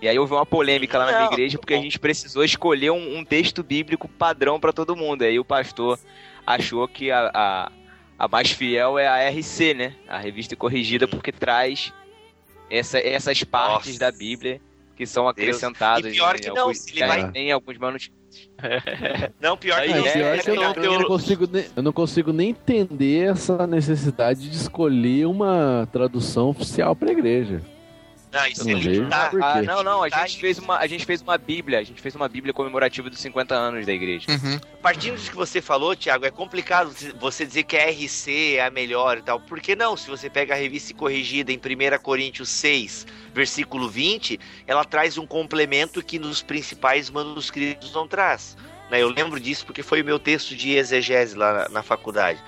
E aí houve uma polêmica lá na minha igreja porque a gente precisou escolher um, um texto bíblico padrão para todo mundo. Aí o pastor achou que a, a, a mais fiel é a RC, né? A revista corrigida, porque traz essa, essas partes Nossa. da Bíblia que são acrescentadas. E pior em que não, alguns- se ele vai- Em alguns manuscritos. Não, pior que É, não. pior é, é que eu, não- eu não consigo nem, eu não consigo nem entender essa necessidade de escolher uma tradução oficial para a igreja. Não, isso Eu é não vejo. Ah, não, não, a gente fez uma, a gente fez uma bíblia, a gente fez uma bíblia comemorativa dos 50 anos da igreja. Uhum. Partindo do que você falou, Thiago, é complicado você dizer que a RC é a melhor e tal. Por que não? Se você pega a revista corrigida em 1 Coríntios 6, versículo 20, ela traz um complemento que nos principais manuscritos não traz. né? Eu lembro disso porque foi o meu texto de exegese lá na, na faculdade.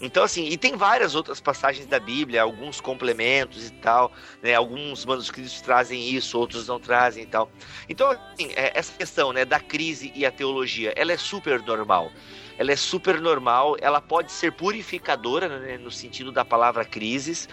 Então, assim, e tem várias outras passagens da Bíblia, alguns complementos e tal, né? Alguns manuscritos trazem isso, outros não trazem e tal. Então, assim, é, essa questão, né, da crise e a teologia, ela é super normal. Ela é super normal, ela pode ser purificadora, né, no sentido da palavra crises.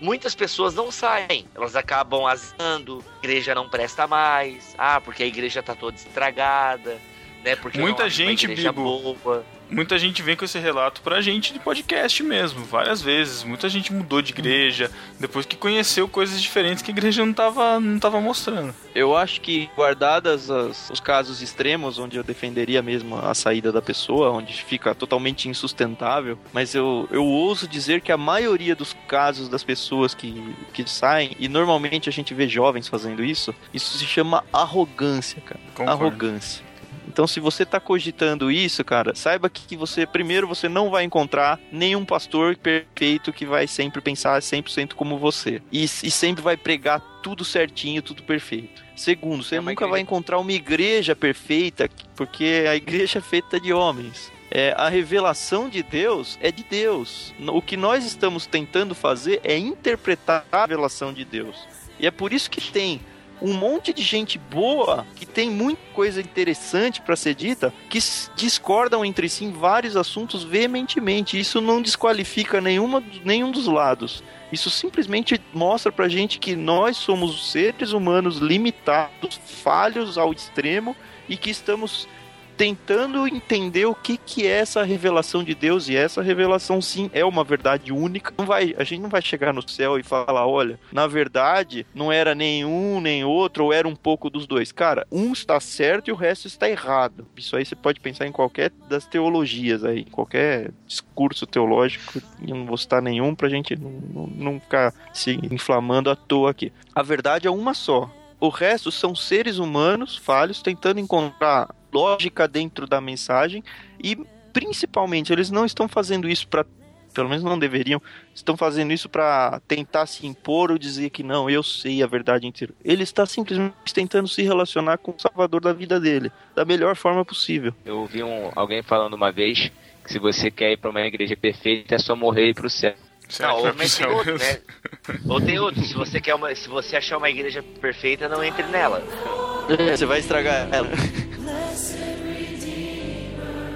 Muitas pessoas não saem, elas acabam azando, a igreja não presta mais, ah, porque a igreja tá toda estragada, né? Porque Muita gente, igreja Bibo. boa. Muita gente vem com esse relato pra gente de podcast mesmo, várias vezes. Muita gente mudou de igreja depois que conheceu coisas diferentes que a igreja não tava, não tava mostrando. Eu acho que, guardadas as- os casos extremos, onde eu defenderia mesmo a saída da pessoa, onde fica totalmente insustentável, mas eu, eu ouso dizer que a maioria dos casos das pessoas que, que saem, e normalmente a gente vê jovens fazendo isso, isso se chama arrogância, cara. Concordo. Arrogância. Então, se você tá cogitando isso, cara, saiba que você, primeiro, você não vai encontrar nenhum pastor perfeito que vai sempre pensar 100% como você. E, e sempre vai pregar tudo certinho, tudo perfeito. Segundo, você É nunca igreja- vai encontrar uma igreja perfeita, porque a igreja é feita de homens. É, a revelação de Deus é de Deus. O que nós estamos tentando fazer é interpretar a revelação de Deus. E é por isso que tem um monte de gente boa que tem muita coisa interessante para ser dita que discordam entre si em vários assuntos veementemente. Isso não desqualifica nenhuma, nenhum dos lados. Isso simplesmente mostra pra gente que nós somos seres humanos limitados, falhos ao extremo e que estamos tentando entender o que, que é essa revelação de Deus e essa revelação sim é uma verdade única. Não vai, a gente não vai chegar no céu e falar, olha, na verdade não era nenhum nem outro ou era um pouco dos dois. Cara, um está certo e o resto está errado. Isso aí você pode pensar em qualquer das teologias aí, qualquer discurso teológico. Eu não vou citar nenhum pra gente não, não, não ficar se inflamando à toa aqui. A verdade é uma só. O resto são seres humanos falhos tentando encontrar lógica dentro da mensagem e principalmente eles não estão fazendo isso para pelo menos não deveriam, estão fazendo isso para tentar se impor ou dizer que não, eu sei a verdade inteira. Ele está simplesmente tentando se relacionar com o salvador da vida dele, da melhor forma possível. Eu ouvi um, alguém falando uma vez que se você quer ir pra uma igreja perfeita é só morrer e ir pro céu. Será Não, ou tem outro, né? Ou tem outro, se você quer uma, se você achar uma igreja perfeita, não entre nela. Você vai estragar ela. Blessed Redeemer,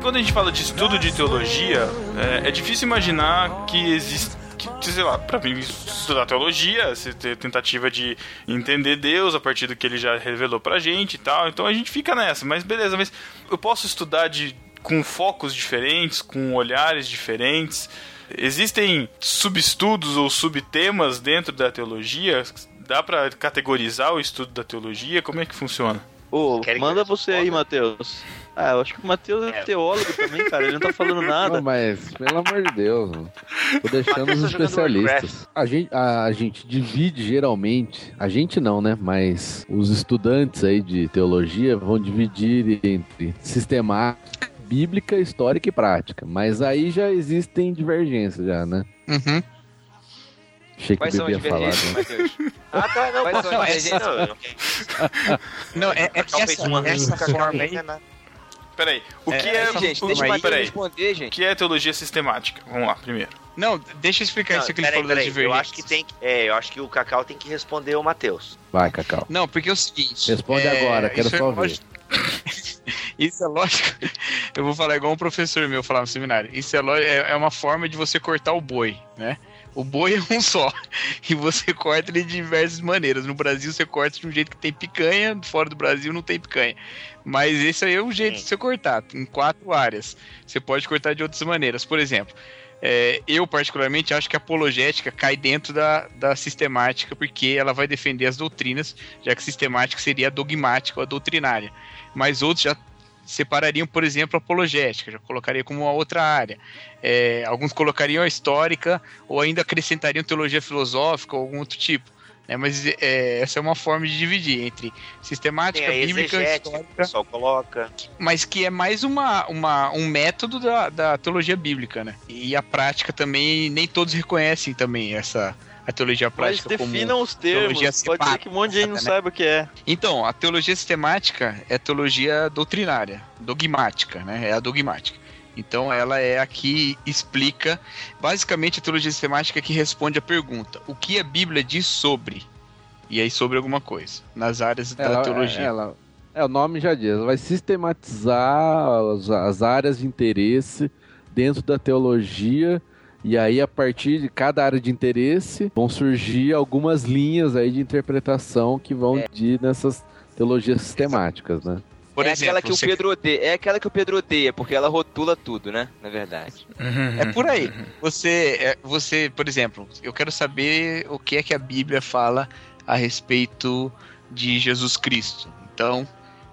Quando a gente fala de estudo de teologia, é, é difícil imaginar que existe. Que, sei lá, pra mim, estudar teologia, ter tentativa de entender Deus a partir do que ele já revelou pra gente e tal. Então a gente fica nessa, mas beleza, mas eu posso estudar de, com focos diferentes, com olhares diferentes. Existem subestudos ou subtemas dentro da teologia? Dá pra categorizar o estudo da teologia? Como é que funciona? Ô, que manda você aí? Matheus. Ah, eu acho que o Matheus é É. teólogo também, cara. Ele não tá falando nada. Não, mas, pelo amor de Deus, mano. Tô deixando Matheus os tá especialistas. A gente, a, a gente divide geralmente, a gente não, né? Mas os estudantes aí de teologia vão dividir entre sistemática, bíblica, histórica e prática. Mas aí já existem divergências já, né? Uhum. Achei que Quais são as divergências, né? Matheus? Ah, tá, não, Quais são as não, não é, é que essa, uma essa forma aí. nada. Peraí, o É, que é. essa- Gente, o, deixa o Matheus responder, o gente. que é teologia sistemática? Vamos lá, primeiro. Não, deixa eu explicar Não, isso que ele peraí, falou das peraí, eu divergências. acho que tem que, é, eu acho que o Cacau tem que responder o Matheus. Vai, Cacau. Não, porque é o seguinte. Responde é, agora, quero isso é só ver. lógico- Isso é lógico. Eu vou falar igual um professor meu falava no seminário. Isso é, lógico, é é uma forma de você cortar o boi, né? O boi é um só. E você corta ele de diversas maneiras. No Brasil você corta de um jeito que tem picanha, fora do Brasil não tem picanha. Mas esse aí é um jeito de você cortar, em quatro áreas. Você pode cortar de outras maneiras. Por exemplo, É, eu, particularmente, acho que a apologética cai dentro da, da sistemática, porque ela vai defender as doutrinas, já que sistemática seria a dogmática ou a doutrinária. Mas outros já separariam, por exemplo, a apologética, já colocaria como uma outra área. É, alguns colocariam a histórica, ou ainda acrescentariam teologia filosófica ou algum outro tipo. né? mas é, essa é uma forma de dividir entre Tem sistemática, a bíblica, histórica pessoal coloca. mas que é mais uma, uma, um método da, da teologia bíblica, né? E a prática também, nem todos reconhecem também essa a teologia Mas prática como... definam os teologia termos. Pode ser que um monte de gente não né? saiba o que é. Então, a teologia sistemática é teologia doutrinária, dogmática, né? É a dogmática. Então, ela é a que explica, basicamente, a teologia sistemática é que responde a pergunta: o que a Bíblia diz sobre? E aí, sobre alguma coisa, nas áreas da Ela, teologia. ela- é, o nome já diz, ela vai sistematizar as, as áreas de interesse dentro da teologia e aí a partir de cada área de interesse vão surgir algumas linhas aí de interpretação que vão de nessas teologias sistemáticas, né? Por é exemplo, aquela que o Pedro odeia, é aquela que o Pedro odeia, porque ela rotula tudo, né? Na verdade. É por aí. Você, é, você, por exemplo, eu quero saber o que é que a Bíblia fala a respeito de Jesus Cristo. Então,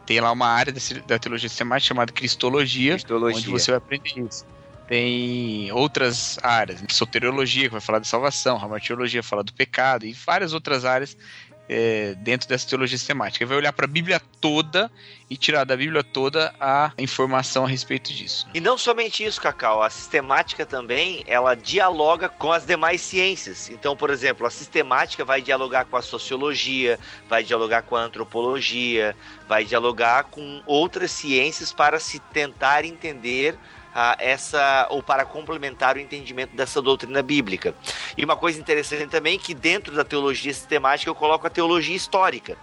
tem lá uma área da, da teologia sistemática chamada Cristologia, Cristologia. onde você vai aprender isso. Tem outras áreas, soteriologia, que vai falar de salvação, ramartiologia, fala do pecado, e várias outras áreas é, dentro dessa teologia sistemática. Vai olhar para a Bíblia toda e tirar da Bíblia toda a informação a respeito disso. E não somente isso, Cacau, a sistemática também, ela dialoga com as demais ciências. Então, por exemplo, a sistemática vai dialogar com a sociologia, vai dialogar com a antropologia, vai dialogar com outras ciências para se tentar entender ah, essa ou para complementar o entendimento dessa doutrina bíblica. E uma coisa interessante também é que dentro da teologia sistemática eu coloco a teologia histórica.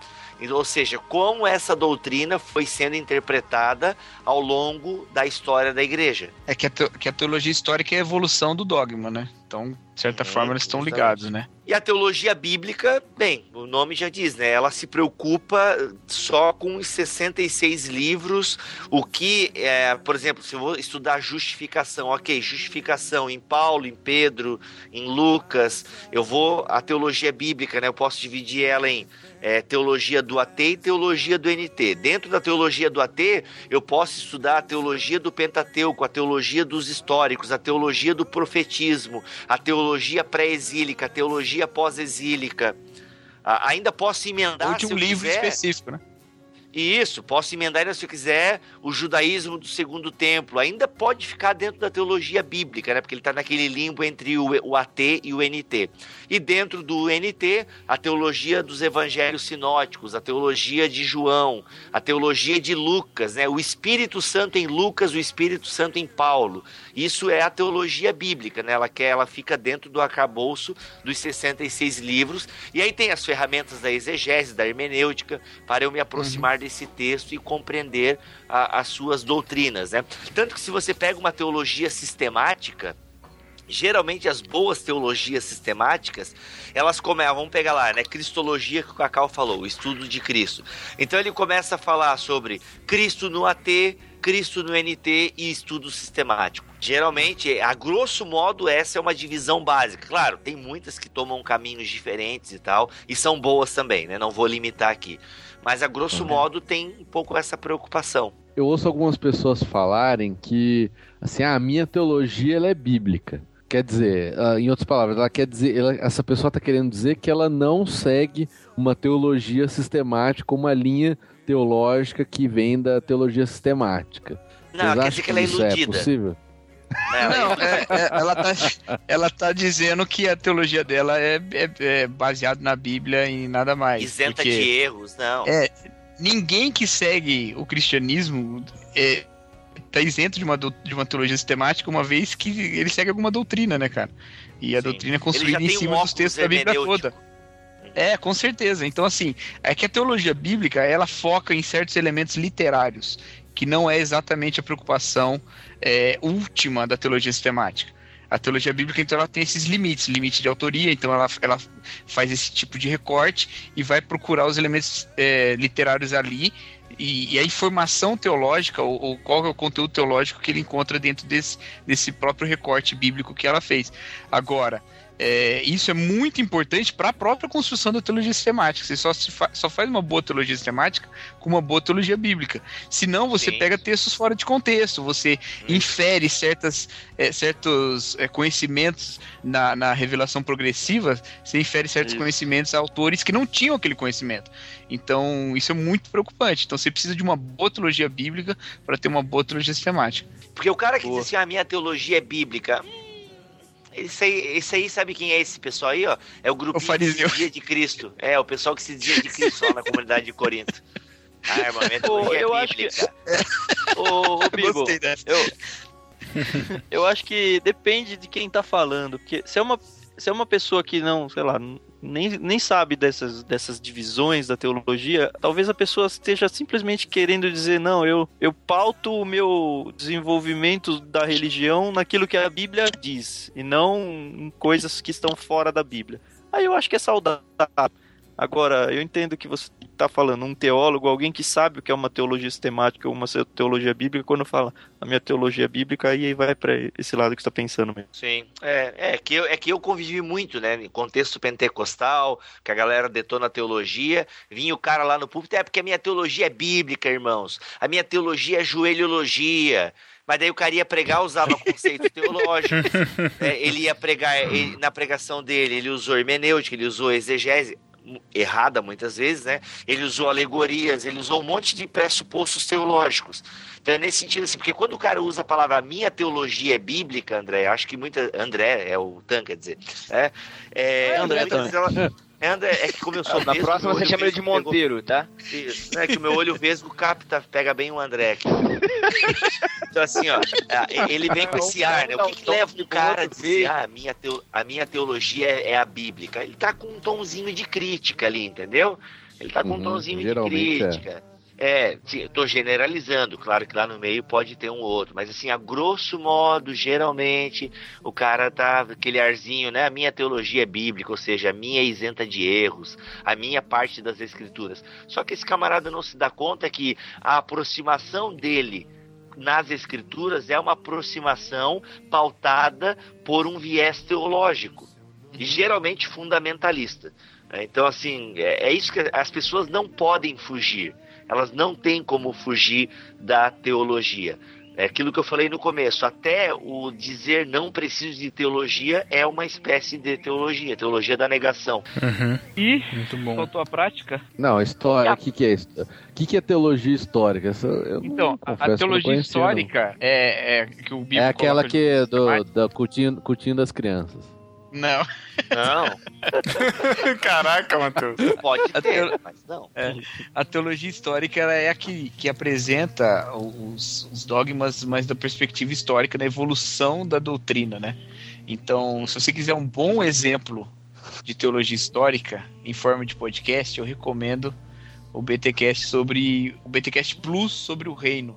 Ou seja, como essa doutrina foi sendo interpretada ao longo da história da igreja. É que a, que a teologia histórica é a evolução do dogma, né? Então, de certa Uhum, forma, eles estão ligados, né? E a teologia bíblica, bem, o nome já diz, né? Ela se preocupa só com os 66 livros, o que, é, por exemplo, se eu vou estudar justificação, ok, justificação em Paulo, em Pedro, em Lucas, eu vou, a teologia bíblica, né? Eu posso dividir ela em é, teologia do AT e teologia do NT. Dentro da teologia do AT, eu posso estudar a teologia do Pentateuco, a teologia dos históricos, a teologia do profetismo, a teologia pré-exílica, a teologia pós-exílica. Ainda posso emendar Ou de se um livro quiser, específico, né? Isso, posso emendar se eu quiser o judaísmo do segundo templo. Ainda pode ficar dentro da teologia bíblica, né? Porque ele está naquele limbo entre o, o AT e o NT. E dentro do NT, a teologia dos evangelhos sinóticos, a teologia de João, a teologia de Lucas, né? O Espírito Santo em Lucas, o Espírito Santo em Paulo. Isso é a teologia bíblica, né? Ela, quer, ela fica dentro do arcabouço dos 66 livros. E aí tem as ferramentas da exegese, da hermenêutica, para eu me aproximar desse texto e compreender a- as suas doutrinas, né? Tanto que se você pega uma teologia sistemática, geralmente as boas teologias sistemáticas, elas começam, vamos pegar lá, né, Cristologia que o Cacau falou, o estudo de Cristo. Então ele começa a falar sobre Cristo no AT, Cristo no NT e estudo sistemático. Geralmente, a grosso modo, essa é uma divisão básica. Claro, tem muitas que tomam caminhos diferentes e tal, e são boas também, né? Não vou limitar aqui. Mas a grosso modo tem um pouco essa preocupação. Eu ouço algumas pessoas falarem que, assim, ah, a minha teologia ela é bíblica. Quer dizer, ah, em outras palavras, ela quer dizer, ela- essa pessoa está querendo dizer que ela não segue uma teologia sistemática, uma linha teológica que vem da teologia sistemática. Não, Vocês quer dizer que ela é isso é iludida. possível? Né? Não, é- é- ela, tá, ela tá dizendo que a teologia dela é, é, é baseada na Bíblia e nada mais. Isenta de erros, não. É, ninguém que segue o cristianismo é, tá isento de uma, de uma teologia sistemática, uma vez que ele segue alguma doutrina, né, cara? E a Sim. doutrina é construída em tem um cima dos textos da Bíblia toda. É, com certeza. Então, assim, é que a teologia bíblica, ela foca em certos elementos literários, que não é exatamente a preocupação é, última da teologia sistemática. A teologia bíblica, então, ela tem esses limites, limite de autoria, então ela, ela faz esse tipo de recorte e vai procurar os elementos é, literários ali e, e a informação teológica, ou, ou qual é o conteúdo teológico que ele encontra dentro desse, desse próprio recorte bíblico que ela fez. Agora, é, isso é muito importante para a própria construção da teologia sistemática. Você só, se fa- só faz uma boa teologia sistemática com uma boa teologia bíblica. Senão você Sim. pega textos fora de contexto, você infere certas, é, certos é, conhecimentos na, na revelação progressiva, você infere certos Isso. conhecimentos a autores que não tinham aquele conhecimento. Então, isso é muito preocupante. Então, você precisa de uma boa teologia bíblica para ter uma boa teologia sistemática. Porque o cara que Boa. diz assim, a minha teologia é bíblica. hum, Esse aí, esse aí, sabe quem é esse pessoal aí, ó? É o grupo que se dizia de Cristo. É, o pessoal que se dizia de Cristo lá na comunidade de Corinto. Ah, irmão, minha teologia eu é acho que- bíblica. Ô, ô Bibo, dessa. eu, eu acho que depende de quem tá falando. Porque se é uma, se é uma pessoa que não, sei lá, nem, nem sabe dessas, dessas divisões da teologia, talvez a pessoa esteja simplesmente querendo dizer, não, eu, eu pauto o meu desenvolvimento da religião naquilo que a Bíblia diz, e não em coisas que estão fora da Bíblia. Aí eu acho que é saudável. Agora, eu entendo que você está falando, um teólogo, alguém que sabe o que é uma teologia sistemática ou uma teologia bíblica, quando fala a minha teologia bíblica, aí vai para esse lado que você está pensando mesmo. Sim, é, é, que eu, é que eu convivi muito, né? Em contexto pentecostal, que a galera detona a teologia. Vinha o cara lá no púlpito, é porque a minha teologia é bíblica, irmãos. A minha teologia é joelhologia. Mas daí o cara ia pregar, usava conceitos teológicos. É, ele ia pregar, ele- na pregação dele, ele usou hermenêutica, ele usou exegese, errada muitas vezes, né? Ele usou alegorias, ele usou um monte de pressupostos teológicos. Então é nesse sentido assim, porque quando o cara usa a palavra minha teologia é bíblica, André, acho que muita. André é o Tan, quer dizer. É, é, É, André vezes ela- é, André, é que como eu sou Na vesgo, próxima você chama ele de vesgo pegou- Monteiro, tá? isso, é que o meu olho vesgo capta, pega bem o André aqui. Então, assim, ó, ele vem com esse ar, né? O que, que leva o cara a dizer, ah, a minha, teo- a minha teologia é, é a bíblica? Ele tá com um tomzinho de crítica ali, entendeu? Ele tá com um Uhum, tomzinho de geralmente é. É, eu tô generalizando, claro que lá no meio pode ter um outro, mas assim, a grosso modo, geralmente, o cara tá aquele arzinho, né? A minha teologia é bíblica, ou seja, a minha é isenta de erros, a minha parte das escrituras. Só que esse camarada não se dá conta que a aproximação dele nas escrituras é uma aproximação pautada por um viés teológico e geralmente fundamentalista. Então, assim, é, é isso que as pessoas não podem fugir. Elas não têm como fugir da teologia. É aquilo que eu falei no começo. Até o dizer não preciso de teologia é uma espécie de teologia, teologia da negação. E Muito bom. faltou a prática? Não, história. O que, que é isso? O que, que é teologia histórica? Eu não Então, a- confesso a teologia conhecia, histórica é, é que o. Bíblia É aquela que é do, da curtindo, curtindo as crianças. Não. Não, Caraca, Matheus. pode A ter, teo- mas não. A teologia histórica ela é a que, que apresenta os, os dogmas, mas da perspectiva histórica, da evolução da doutrina, né? Então, se você quiser um bom exemplo de teologia histórica em forma de podcast, eu recomendo o BTcast sobre o BTcast Plus sobre o reino,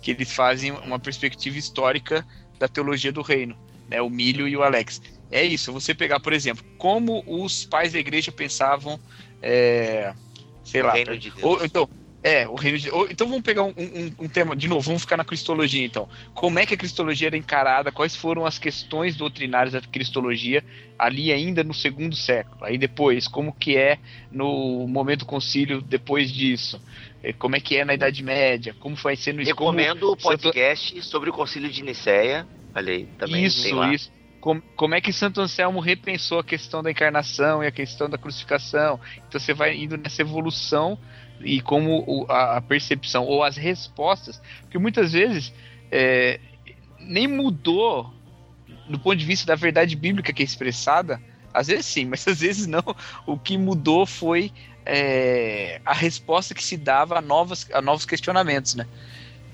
que eles fazem uma perspectiva histórica da teologia do reino, né? O Milho e o Alex. É isso. Você pegar, por exemplo, como os pais da igreja pensavam, é, sei O lá, reino de Deus. ou, então, é, o reino de ou- Então vamos pegar um, um- um tema, de novo, vamos ficar na cristologia então. Como é que a cristologia era encarada? Quais foram as questões doutrinárias da cristologia ali ainda no segundo século? Aí depois, como que é no momento do concílio depois disso? Eh, Como é que é na Idade Média? Como vai ser no como- Recomendo o podcast sobre o Concílio de Nicéia. Olha aí, também tem Isso, lá. isso. Como, como é que Santo Anselmo repensou a questão da encarnação e a questão da crucificação? Então você vai indo nessa evolução e como o- a, a percepção ou as respostas, porque muitas vezes é, nem mudou do ponto de vista da verdade bíblica que é expressada, às vezes sim, mas às vezes não. O que mudou foi é, a resposta que se dava a, a novos questionamentos, né?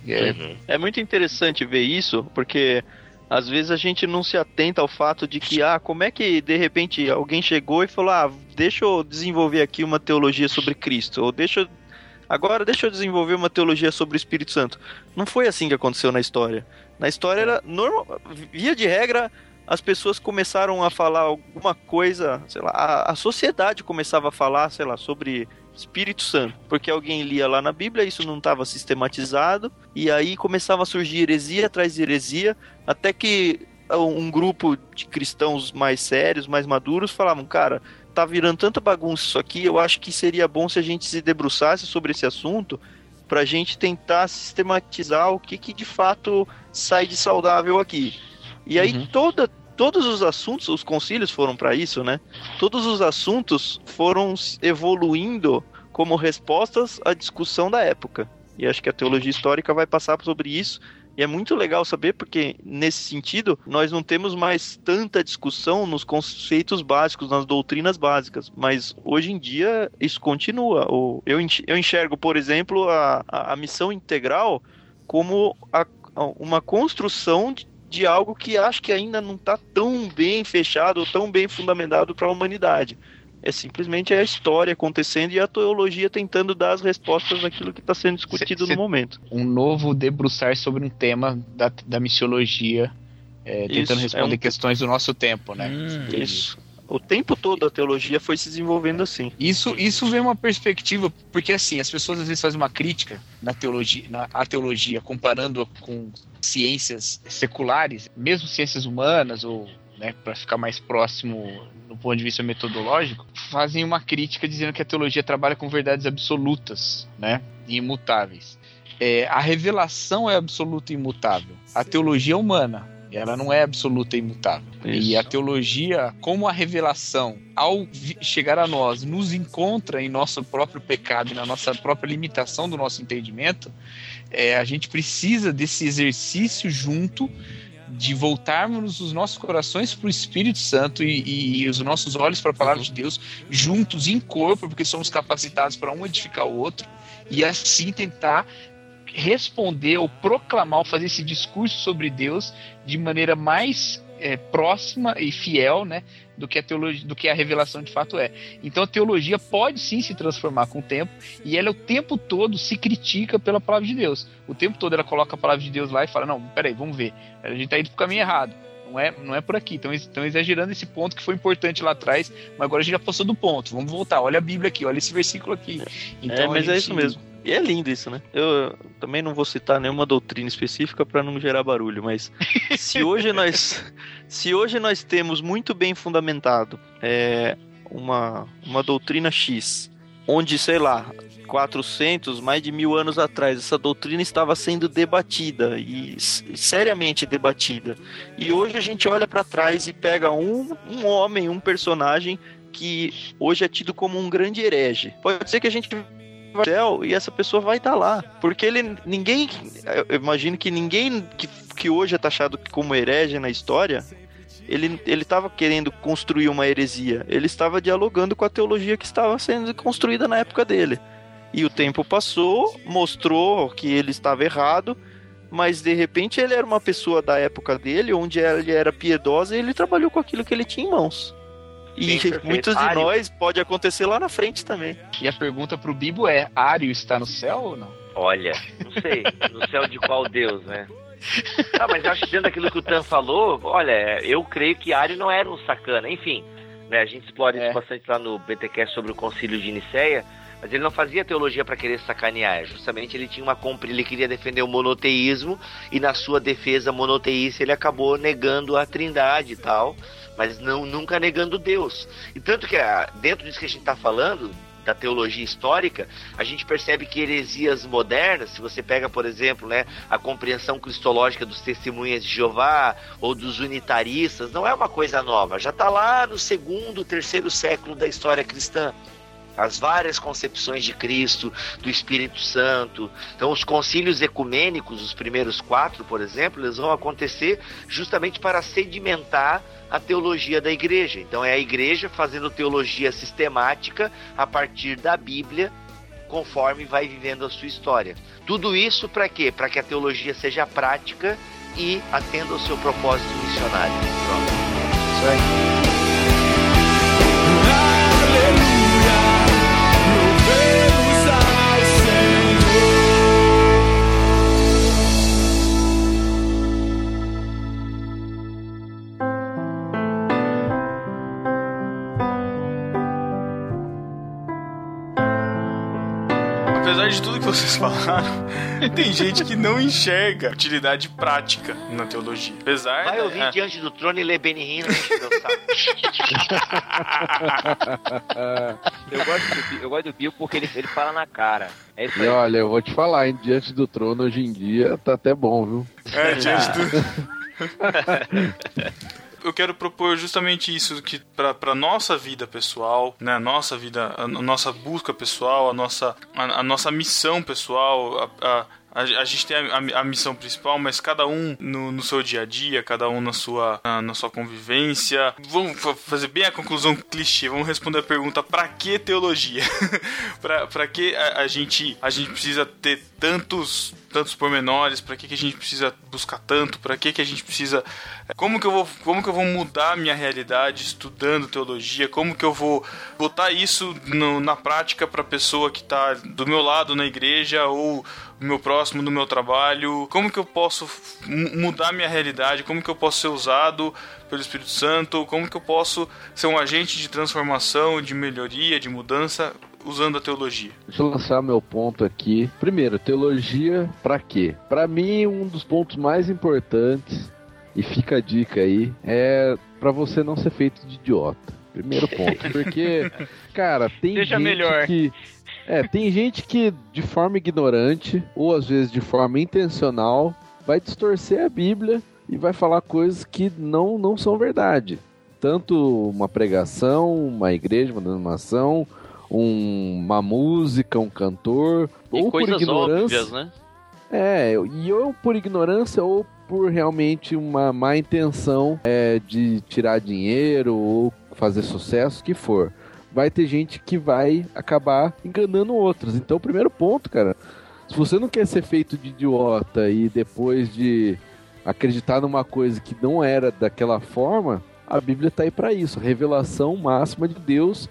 É, Uhum. É muito interessante ver isso, porque às vezes a gente não se atenta ao fato de que, ah, como é que de repente alguém chegou e falou, ah, deixa eu desenvolver aqui uma teologia sobre Cristo, ou deixa eu... Agora deixa eu desenvolver uma teologia sobre o Espírito Santo. Não foi assim que aconteceu na história. Na história era normal, via de regra, as pessoas começaram a falar alguma coisa, sei lá, a, a sociedade começava a falar, sei lá, sobre Espírito Santo, porque alguém lia lá na Bíblia, isso não estava sistematizado, e aí começava a surgir heresia atrás de heresia, até que um grupo de cristãos mais sérios, mais maduros, falavam, cara, tá virando tanta bagunça isso aqui, eu acho que seria bom se a gente se debruçasse sobre esse assunto pra gente tentar sistematizar o que, que de fato sai de saudável aqui. E aí Uhum. toda, todos os assuntos, os concílios foram para isso, né? Todos os assuntos foram evoluindo como respostas à discussão da época. E acho que a teologia histórica vai passar sobre isso. E é muito legal saber porque, nesse sentido, nós não temos mais tanta discussão nos conceitos básicos, nas doutrinas básicas. Mas hoje em dia isso continua. Eu enx- eu enxergo, por exemplo, a, a, missão integral como a- uma construção de, algo que acho que ainda não está tão bem fechado, tão bem fundamentado para a humanidade. É simplesmente a história acontecendo e a teologia tentando dar as respostas àquilo que está sendo discutido Cê- no momento. Um novo debruçar sobre um tema da, da missiologia, é, Isso, tentando é responder um- questões do nosso tempo, né? Entendi. Isso. O tempo todo a teologia foi se desenvolvendo assim. Isso, isso vem uma perspectiva, porque assim, as pessoas às vezes fazem uma crítica na teologia, na a teologia, comparando com ciências seculares, mesmo ciências humanas ou né, para ficar mais próximo do ponto de vista metodológico, fazem uma crítica dizendo que a teologia trabalha com verdades absolutas, né, e imutáveis. É, a revelação é absoluta e imutável. A teologia é humana, ela não é absoluta e imutável. E a teologia, como a revelação, ao chegar a nós, nos encontra em nosso próprio pecado e na nossa própria limitação do nosso entendimento, é, a gente precisa desse exercício junto de voltarmos os nossos corações para o Espírito Santo e, e os nossos olhos para a palavra de Deus, juntos em corpo, porque somos capacitados para um edificar o outro, e assim tentar responder ou proclamar ou fazer esse discurso sobre Deus de maneira mais é, próxima e fiel, né, do que a teologia, do que a revelação de fato é. Então a teologia pode sim se transformar com o tempo e ela o tempo todo se critica pela palavra de Deus. O tempo todo ela coloca a palavra de Deus lá e fala: "Não, peraí, vamos ver. A gente tá indo pro caminho errado. Não é, não é por aqui. Então estão exagerando esse ponto que foi importante lá atrás, mas agora a gente já passou do ponto. Vamos voltar. Olha a Bíblia aqui, olha esse versículo aqui. Então, é, mas é gente- isso mesmo. E é lindo isso, né? Eu também não vou citar nenhuma doutrina específica para não gerar barulho, mas se hoje nós se hoje nós temos muito bem fundamentado é, uma, uma doutrina X, onde, sei lá, 400, mais de mil anos atrás, essa doutrina estava sendo debatida e seriamente debatida. E hoje a gente olha para trás e pega um, um homem, um personagem que hoje é tido como um grande herege. Pode ser que a gente vai e essa pessoa vai estar lá. Porque ele ninguém. Eu imagino que ninguém que, que hoje é taxado como herege na história. Ele estava querendo construir uma heresia. Ele estava dialogando com a teologia que estava sendo construída na época dele. E o tempo passou, mostrou que ele estava errado, mas de repente ele era uma pessoa da época dele, onde ele era piedosa e ele trabalhou com aquilo que ele tinha em mãos. E Sim, muitos de Ário. nós pode acontecer lá na frente também. E a pergunta pro Bibo é: Ário está no céu ou não? Olha, não sei, no céu de qual Deus, né? Ah, mas eu acho que dentro daquilo que o Tan falou, olha, eu creio que Ario não era um sacana, enfim, né, a gente explora É. isso bastante lá no BTcast sobre o concílio de Nicéia, mas ele não fazia teologia para querer sacanear, justamente ele tinha uma compra, ele queria defender o monoteísmo e na sua defesa monoteísta ele acabou negando a trindade e tal, mas não, nunca negando Deus. E tanto que ah, dentro disso que a gente está falando, da teologia histórica, a gente percebe que heresias modernas, se você pega, por exemplo, né, a compreensão cristológica dos testemunhas de Jeová ou dos unitaristas, não é uma coisa nova, já está lá no segundo, terceiro século da história cristã. As várias concepções de Cristo, do Espírito Santo. Então, os concílios ecumênicos, os primeiros quatro, por exemplo, eles vão acontecer justamente para sedimentar a teologia da igreja. Então, é a igreja fazendo teologia sistemática a partir da Bíblia, conforme vai vivendo a sua história. Tudo isso para quê? Para que a teologia seja prática e atenda ao seu propósito missionário. Pronto. Isso aí. Vocês falaram, tem gente que não enxerga utilidade prática na teologia. Apesar Vai ouvir é. diante do trono e ler saco. Eu gosto do, eu gosto do Bill porque ele, ele fala na cara. É E olha, eu vou te falar, hein, diante do trono hoje em dia tá até bom, viu? É, diante do... Eu quero propor justamente isso que para nossa vida pessoal, né, nossa vida, a, a nossa busca pessoal, a nossa a, a nossa missão pessoal, a, a, a, a gente tem a, a- a missão principal, mas cada um no, no seu dia a dia, cada um na sua na, na sua convivência. Vamos fa- fazer bem a conclusão clichê. Vamos responder a pergunta: para que teologia? para que a, gente a gente precisa ter tantos tantos pormenores? Para que, que a gente precisa buscar tanto? Para que, que a gente precisa como que eu vou como que eu vou mudar a minha realidade estudando teologia? Como que eu vou botar isso no- na prática para pessoa que tá do meu lado na igreja ou do meu próximo no meu trabalho? Como que eu posso mu- mudar minha realidade? Como que eu posso ser usado pelo Espírito Santo? Como que eu posso ser um agente de transformação, de melhoria, de mudança usando a teologia? Deixa eu lançar meu ponto aqui. Primeiro, teologia pra quê? Pra mim, um dos pontos mais importantes, e fica a dica aí, é pra você não ser feito de idiota. Primeiro ponto. Porque, cara, tem Seja gente melhor. que. É, tem gente que de forma ignorante, ou às vezes de forma intencional, vai distorcer a Bíblia e vai falar coisas que não, não são verdade. Tanto uma pregação, uma igreja, uma denominação, um- uma música, um cantor, E ou por ignorância. óbvias, né? É, e ou por ignorância ou por realmente uma má intenção é, de tirar dinheiro ou fazer sucesso, que for. Vai ter gente que vai acabar enganando outros. Então, o primeiro ponto, cara, se você não quer ser feito de idiota e depois de acreditar numa coisa que não era daquela forma, a Bíblia tá aí para isso, revelação máxima de Deus,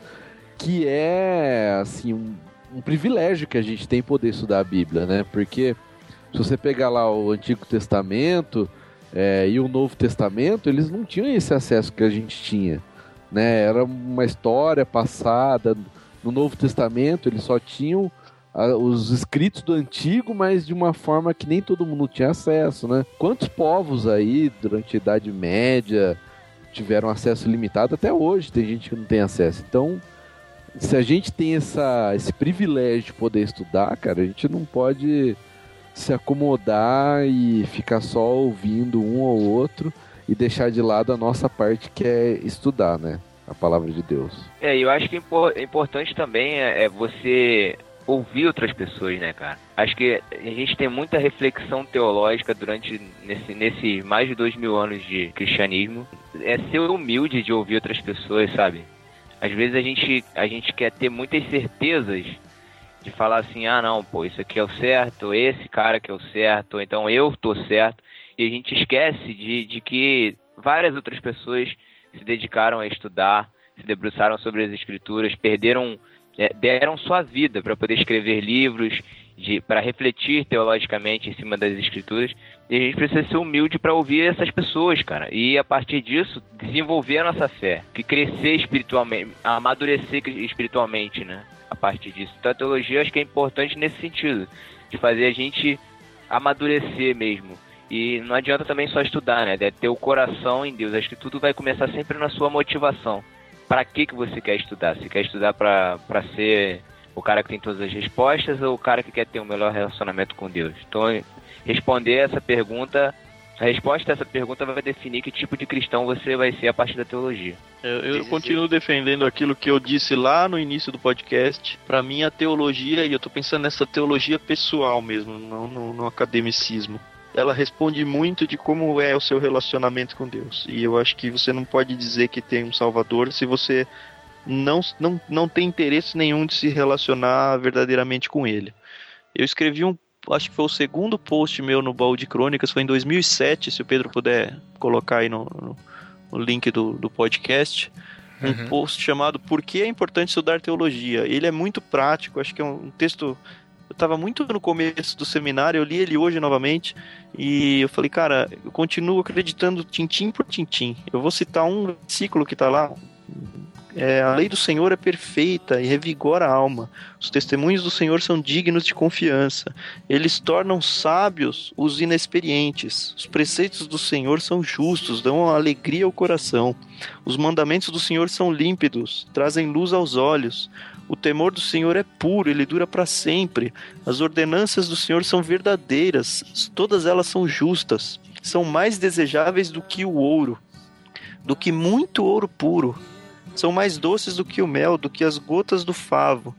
que é assim um, um privilégio que a gente tem poder estudar a Bíblia, né? Porque se você pegar lá o Antigo Testamento é, e o Novo Testamento, eles não tinham esse acesso que a gente tinha, né? Era uma história passada. No Novo Testamento eles só tinham ah, os escritos do Antigo, mas de uma forma que nem todo mundo tinha acesso, né? Quantos povos aí durante a Idade Média tiveram acesso limitado até hoje? Tem gente que não tem acesso. Então, se a gente tem essa, esse privilégio de poder estudar, cara, a gente não pode se acomodar e ficar só ouvindo um ou outro e deixar de lado a nossa parte que é estudar, né? A palavra de Deus. É, eu acho que impo- é importante também é, é você ouvir outras pessoas, né, cara? Acho que a gente tem muita reflexão teológica durante nesse mais de dois mil anos de cristianismo. É ser humilde de ouvir outras pessoas, sabe? Às vezes a gente, a gente quer ter muitas certezas de falar assim, ah não, pô, isso aqui é o certo, esse cara que é o certo, então eu tô certo. E a gente esquece de, de que várias outras pessoas se dedicaram a estudar, se debruçaram sobre as escrituras, perderam, é, deram sua vida para poder escrever livros, para refletir teologicamente em cima das escrituras. E a gente precisa ser humilde para ouvir essas pessoas, cara. E a partir disso, desenvolver a nossa fé, que crescer espiritualmente, amadurecer espiritualmente, né? A partir disso. Então a teologia acho que é importante nesse sentido, de fazer a gente amadurecer mesmo. E não adianta também só estudar, né? Deve ter o coração em Deus. Acho que tudo vai começar sempre na sua motivação. Para que que você quer estudar? Você quer estudar para ser o cara que tem todas as respostas ou o cara que quer ter um melhor relacionamento com Deus? Então, responder essa pergunta, a resposta a essa pergunta vai definir que tipo de cristão você vai ser a partir da teologia. Eu, eu continuo defendendo aquilo que eu disse lá no início do podcast. Pra mim, a teologia, e eu tô pensando nessa teologia pessoal mesmo, não no, no academicismo. Ela responde muito de como é o seu relacionamento com Deus. E eu acho que você não pode dizer que tem um Salvador se você não, não, não tem interesse nenhum de se relacionar verdadeiramente com Ele. Eu escrevi um, acho que foi o segundo post meu no Baú de Crônicas, foi em 2007, se o Pedro puder colocar aí no, no, no link do, do podcast um Uhum. post chamado Por que é importante estudar teologia? Ele é muito prático, acho que é um texto. Eu estava muito no começo do seminário, eu li ele hoje novamente e eu falei, cara, eu continuo acreditando tintim por tintim. Eu vou citar um versículo que está lá, É, a lei do Senhor é perfeita e revigora a alma. Os testemunhos do Senhor são dignos de confiança. Eles tornam sábios os inexperientes. Os preceitos do Senhor são justos, dão alegria ao coração. Os mandamentos do Senhor são límpidos, trazem luz aos olhos. O temor do Senhor é puro, ele dura para sempre. As ordenanças do Senhor são verdadeiras, todas elas são justas. São mais desejáveis do que o ouro, do que muito ouro puro. São mais doces do que o mel, do que as gotas do favo.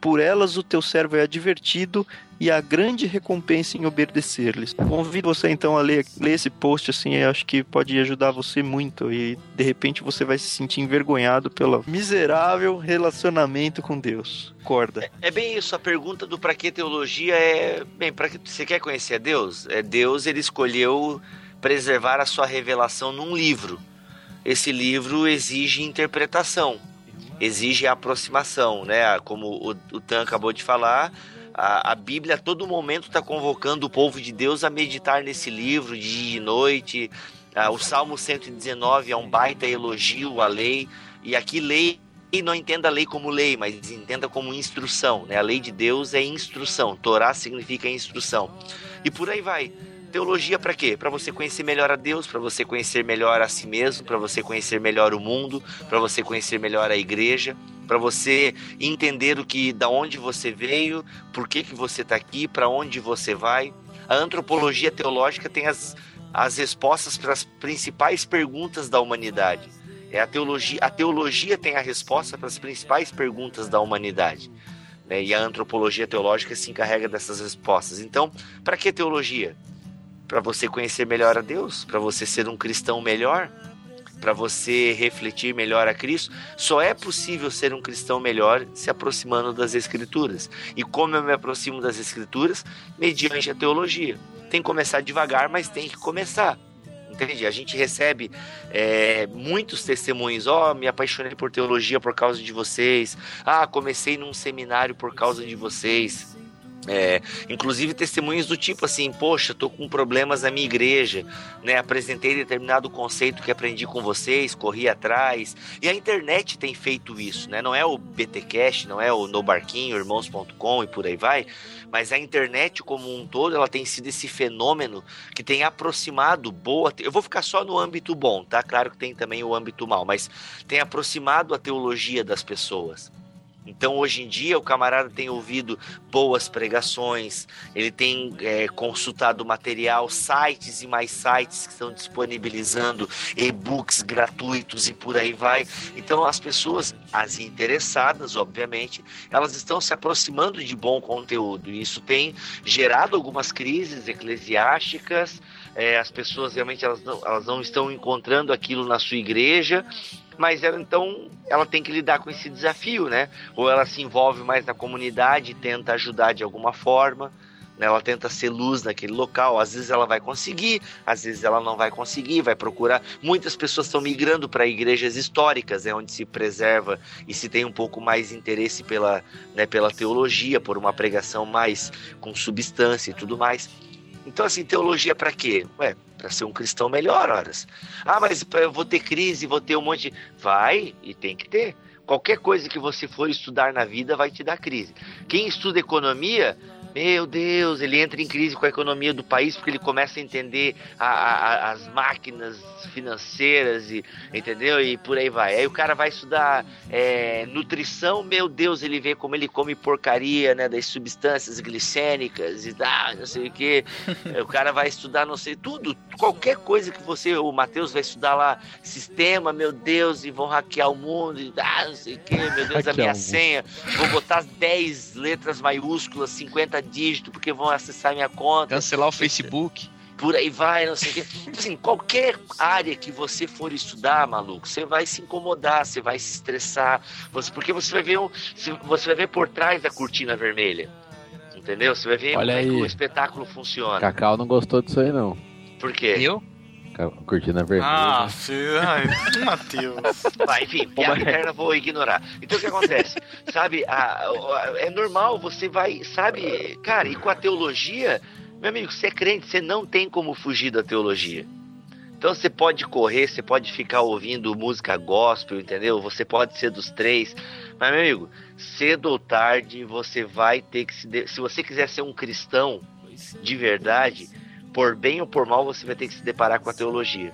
Por elas o teu servo é advertido e há grande recompensa em obedecer-lhes. Convido você então a ler, ler esse post assim, eu acho que pode ajudar você muito e de repente você vai se sentir envergonhado pelo miserável relacionamento com Deus. Corda. É bem isso, a pergunta do pra que teologia é, bem, para que você quer conhecer a Deus? É Deus, ele escolheu preservar a sua revelação num livro. Esse livro exige interpretação, exige aproximação, né? Como o, o Tan acabou de falar, a, a Bíblia a todo momento está convocando o povo de Deus a meditar nesse livro dia e noite. Ah, o Salmo 119 é um baita elogio à lei, e aqui lei e não entenda a lei como lei, mas entenda como instrução. Né? A lei de Deus é instrução. Torá significa instrução. E por aí vai. Teologia para quê? Para você conhecer melhor a Deus, para você conhecer melhor a si mesmo, para você conhecer melhor o mundo, para você conhecer melhor a igreja, para você entender o que, da onde você veio, por que que você está aqui, para onde você vai. A antropologia teológica tem as, as respostas para as principais perguntas da humanidade. É a teologia, a teologia tem a resposta para as principais perguntas da humanidade. né? E a antropologia teológica se encarrega dessas respostas. Então, para que teologia? Para você conhecer melhor a Deus, para você ser um cristão melhor, para você refletir melhor a Cristo. Só é possível ser um cristão melhor se aproximando das Escrituras. E como eu me aproximo das Escrituras? Mediante a teologia. Tem que começar devagar, mas tem que começar. Entende? A gente recebe é, muitos testemunhos. Ó, oh, me apaixonei por teologia por causa de vocês. Ah, comecei num seminário por causa de vocês. É, inclusive testemunhos do tipo assim, poxa, tô com problemas na minha igreja, né? Apresentei determinado conceito que aprendi com vocês, corri atrás. E a internet tem feito isso, né? Não é o BTcast, não é o No Barquinho, irmãos.com e por aí vai, mas a internet como um todo, ela tem sido esse fenômeno que tem aproximado boa. Eu vou ficar só no âmbito bom, tá? Claro que tem também o âmbito mal, mas tem aproximado a teologia das pessoas. Então, hoje em dia, o camarada tem ouvido boas pregações, ele tem é, consultado material, sites e mais sites que estão disponibilizando e-books gratuitos e por aí vai. Então, as pessoas, as interessadas, obviamente, elas estão se aproximando de bom conteúdo. E isso tem gerado algumas crises eclesiásticas. É, as pessoas realmente elas não, elas não estão encontrando aquilo na sua igreja mas ela então ela tem que lidar com esse desafio, né? Ou ela se envolve mais na comunidade, tenta ajudar de alguma forma, né? ela tenta ser luz naquele local. Às vezes ela vai conseguir, às vezes ela não vai conseguir, vai procurar. Muitas pessoas estão migrando para igrejas históricas, né? onde se preserva e se tem um pouco mais interesse pela, né, pela teologia, por uma pregação mais com substância e tudo mais. Então, assim, teologia para quê? Ué, para ser um cristão melhor, horas. Ah, mas eu vou ter crise, vou ter um monte. Vai e tem que ter. Qualquer coisa que você for estudar na vida vai te dar crise. Quem estuda economia, meu Deus, ele entra em crise com a economia do país porque ele começa a entender a, a, as máquinas financeiras e entendeu e por aí vai. Aí o cara vai estudar é, nutrição, meu Deus, ele vê como ele come porcaria, né, das substâncias glicênicas e dá, não sei o que. o cara vai estudar, não sei tudo, qualquer coisa que você, o Matheus vai estudar lá sistema, meu Deus, e vão hackear o mundo e ah, não sei o que, meu Deus, a minha senha, vou botar 10 letras maiúsculas, 50 dígitos porque vão acessar minha conta Cancelar o Facebook. por aí vai, não sei o quê. Assim, qualquer área que você for estudar, maluco, você vai se incomodar, você vai se estressar, você, porque você vai ver um, você vai ver por trás da cortina vermelha. Entendeu? Você vai ver Olha como é que aí. o espetáculo funciona. Cacau não gostou disso aí, não. Por quê? Eu? Cortina vermelha. Ah, filho, ai, Matheus. Vai, enfim, piada interna vou ignorar. Então o que acontece? sabe, a- a- é normal, você vai, sabe, cara, e com a teologia, meu amigo, você é crente, você não tem como fugir da teologia. Então você pode correr, você pode ficar ouvindo música gospel, entendeu? Você pode ser dos três. Mas, meu amigo, cedo ou tarde você vai ter que se. de- Se você quiser ser um cristão de verdade, por bem ou por mal, você vai ter que se deparar com a teologia.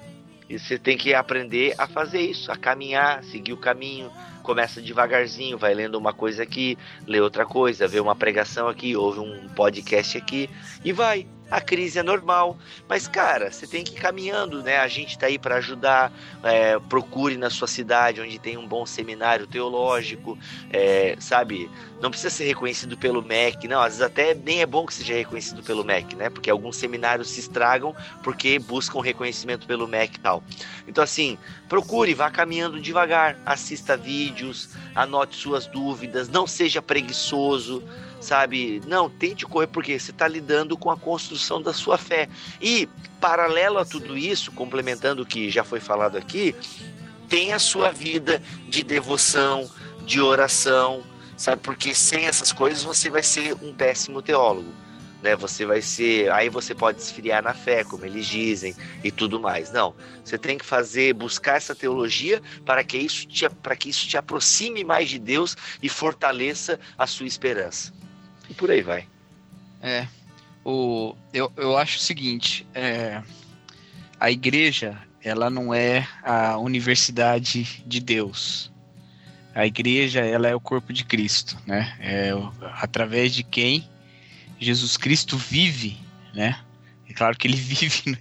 E você tem que aprender a fazer isso, a caminhar, seguir o caminho. Começa devagarzinho, vai lendo uma coisa aqui, lê outra coisa, vê uma pregação aqui, ouve um podcast aqui e vai. A crise é normal, mas cara, você tem que ir caminhando, né? A gente tá aí para ajudar. é, procure na sua cidade onde tem um bom seminário teológico, é, sabe? Não precisa ser reconhecido pelo MEC, não. Às vezes até nem é bom que seja reconhecido pelo MEC, né? Porque alguns seminários se estragam porque buscam reconhecimento pelo MEC e tal. Então, assim, procure, vá caminhando devagar, assista vídeos, anote suas dúvidas, não seja preguiçoso, sabe? Não, tente correr, porque você está lidando com a construção da sua fé. E, paralelo a tudo isso, complementando o que já foi falado aqui, tem a sua vida de devoção, de oração, sabe? Porque sem essas coisas você vai ser um péssimo teólogo. Né, você vai ser. Aí você pode esfriar na fé, como eles dizem, e tudo mais. Não. Você tem que fazer, buscar essa teologia para que isso te, para que isso te aproxime mais de Deus e fortaleça a sua esperança. E por aí vai. É. O, eu, eu acho o seguinte, é, a igreja, ela não é a universidade de Deus. A igreja, ela é o corpo de Cristo, né? É através de quem Jesus Cristo vive, né? É claro que ele vive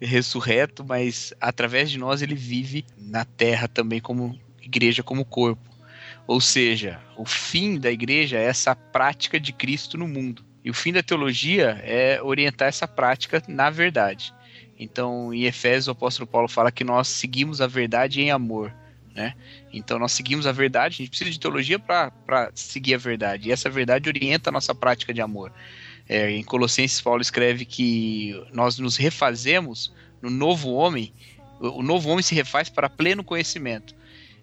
ressurreto, mas através de nós ele vive na terra também como igreja, como corpo. Ou seja, o fim da igreja é essa prática de Cristo no mundo. E o fim da teologia é orientar essa prática na verdade. Então, em Efésios, o apóstolo Paulo fala que nós seguimos a verdade em amor. Né? Então, nós seguimos a verdade, a gente precisa de teologia para seguir a verdade. E essa verdade orienta a nossa prática de amor. É, em Colossenses, Paulo escreve que nós nos refazemos no novo homem, o novo homem se refaz para pleno conhecimento.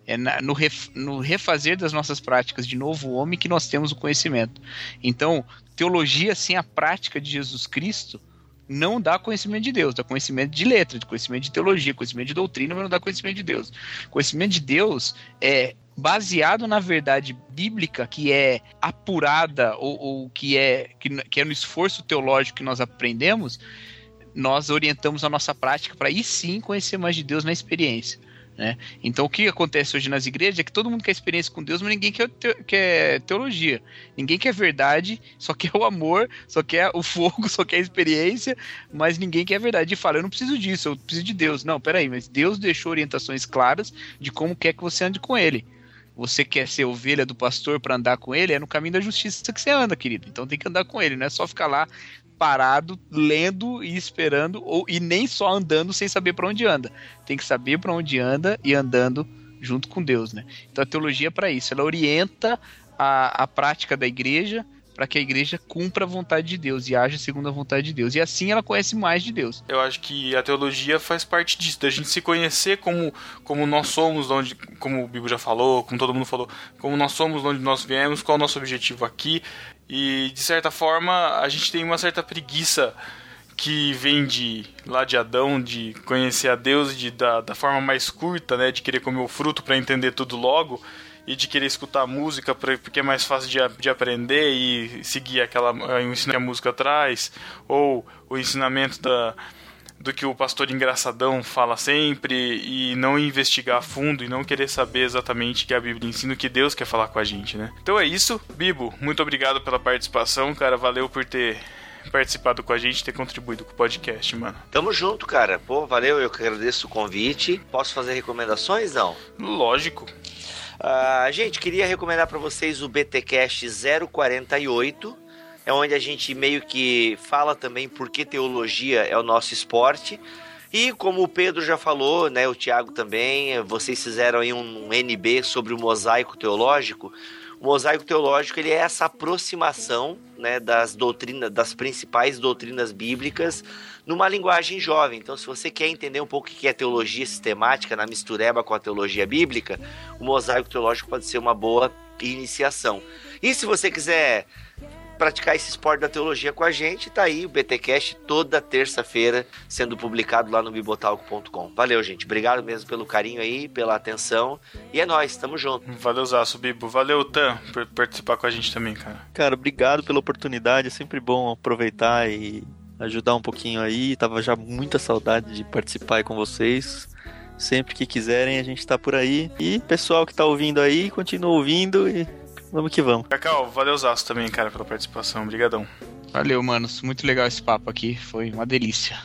É na- no, ref- no refazer das nossas práticas de novo homem que nós temos o conhecimento. Então, teologia sem a prática de Jesus Cristo não dá conhecimento de Deus, dá conhecimento de letra, de conhecimento de teologia, conhecimento de doutrina, mas não dá conhecimento de Deus. Conhecimento de Deus é baseado na verdade bíblica que é apurada ou, ou que, é, que, que é no esforço teológico que nós aprendemos, nós orientamos a nossa prática para aí sim conhecer mais de Deus na experiência. Né? Então o que acontece hoje nas igrejas é que todo mundo quer experiência com Deus, mas ninguém quer, te- quer teologia. Ninguém quer verdade, só quer o amor, só quer o fogo, só quer a experiência, mas ninguém quer a verdade. E fala, eu não preciso disso, eu preciso de Deus. Não, peraí, mas Deus deixou orientações claras de como quer que você ande com ele. Você quer ser ovelha do pastor para andar com ele, é no caminho da justiça que você anda, querido. Então tem que andar com ele, não é só ficar lá parado, lendo e esperando, ou e nem só andando sem saber para onde anda. Tem que saber para onde anda e andando junto com Deus, né? Então a teologia é para isso, ela orienta a, a prática da igreja para que a igreja cumpra a vontade de Deus e haja segundo a vontade de Deus. E assim ela conhece mais de Deus. Eu acho que a teologia faz parte disso, da gente se conhecer como, como nós somos, de onde, como o Bibo já falou, como todo mundo falou, como nós somos, de onde nós viemos, qual é o nosso objetivo aqui. E, de certa forma, a gente tem uma certa preguiça que vem de lá de Adão, de conhecer a Deus de, da, da forma mais curta, né, de querer comer o fruto para entender tudo logo e de querer escutar música pra, porque é mais fácil de, de aprender e seguir aquela eh, o ensino que a música traz ou o ensinamento da do que o pastor engraçadão fala sempre e não investigar a fundo e não querer saber exatamente o que a Bíblia ensina, o que Deus quer falar com a gente, né? Então é isso, Bibo, muito obrigado pela participação, cara, valeu por ter participado com a gente, ter contribuído com o podcast, mano. Tamo junto, cara. Pô, valeu, eu que agradeço o convite. Posso fazer recomendações? Não. Lógico. Ah, gente, queria recomendar para vocês o BTcast 048. É onde a gente meio que fala também por que teologia é o nosso esporte. E como o Pedro já falou, né, o Thiago também, vocês fizeram aí um NB sobre o mosaico teológico. O mosaico teológico ele é essa aproximação né, das doutrinas, das principais doutrinas bíblicas numa linguagem jovem. Então, se você quer entender um pouco o que é teologia sistemática na mistureba com a teologia bíblica, o mosaico teológico pode ser uma boa iniciação. E se você quiser praticar esse esporte da teologia com a gente, tá aí o BTcast toda terça-feira sendo publicado lá no bibotalco.com. Valeu, gente. Obrigado mesmo pelo carinho aí, pela atenção. E é nóis, tamo junto. Valeu, Zaço, Bibo. Valeu, Tan, por participar com a gente também, cara. Cara, obrigado pela oportunidade. É sempre bom aproveitar e ajudar um pouquinho aí. Tava já muita saudade de participar aí com vocês. Sempre que quiserem, a gente tá por aí. E pessoal que tá ouvindo aí, continua ouvindo e vamos que vamos. Cacau, valeu, Zaço também, cara, pela participação. Obrigadão. Valeu, manos. Muito legal esse papo aqui. Foi uma delícia.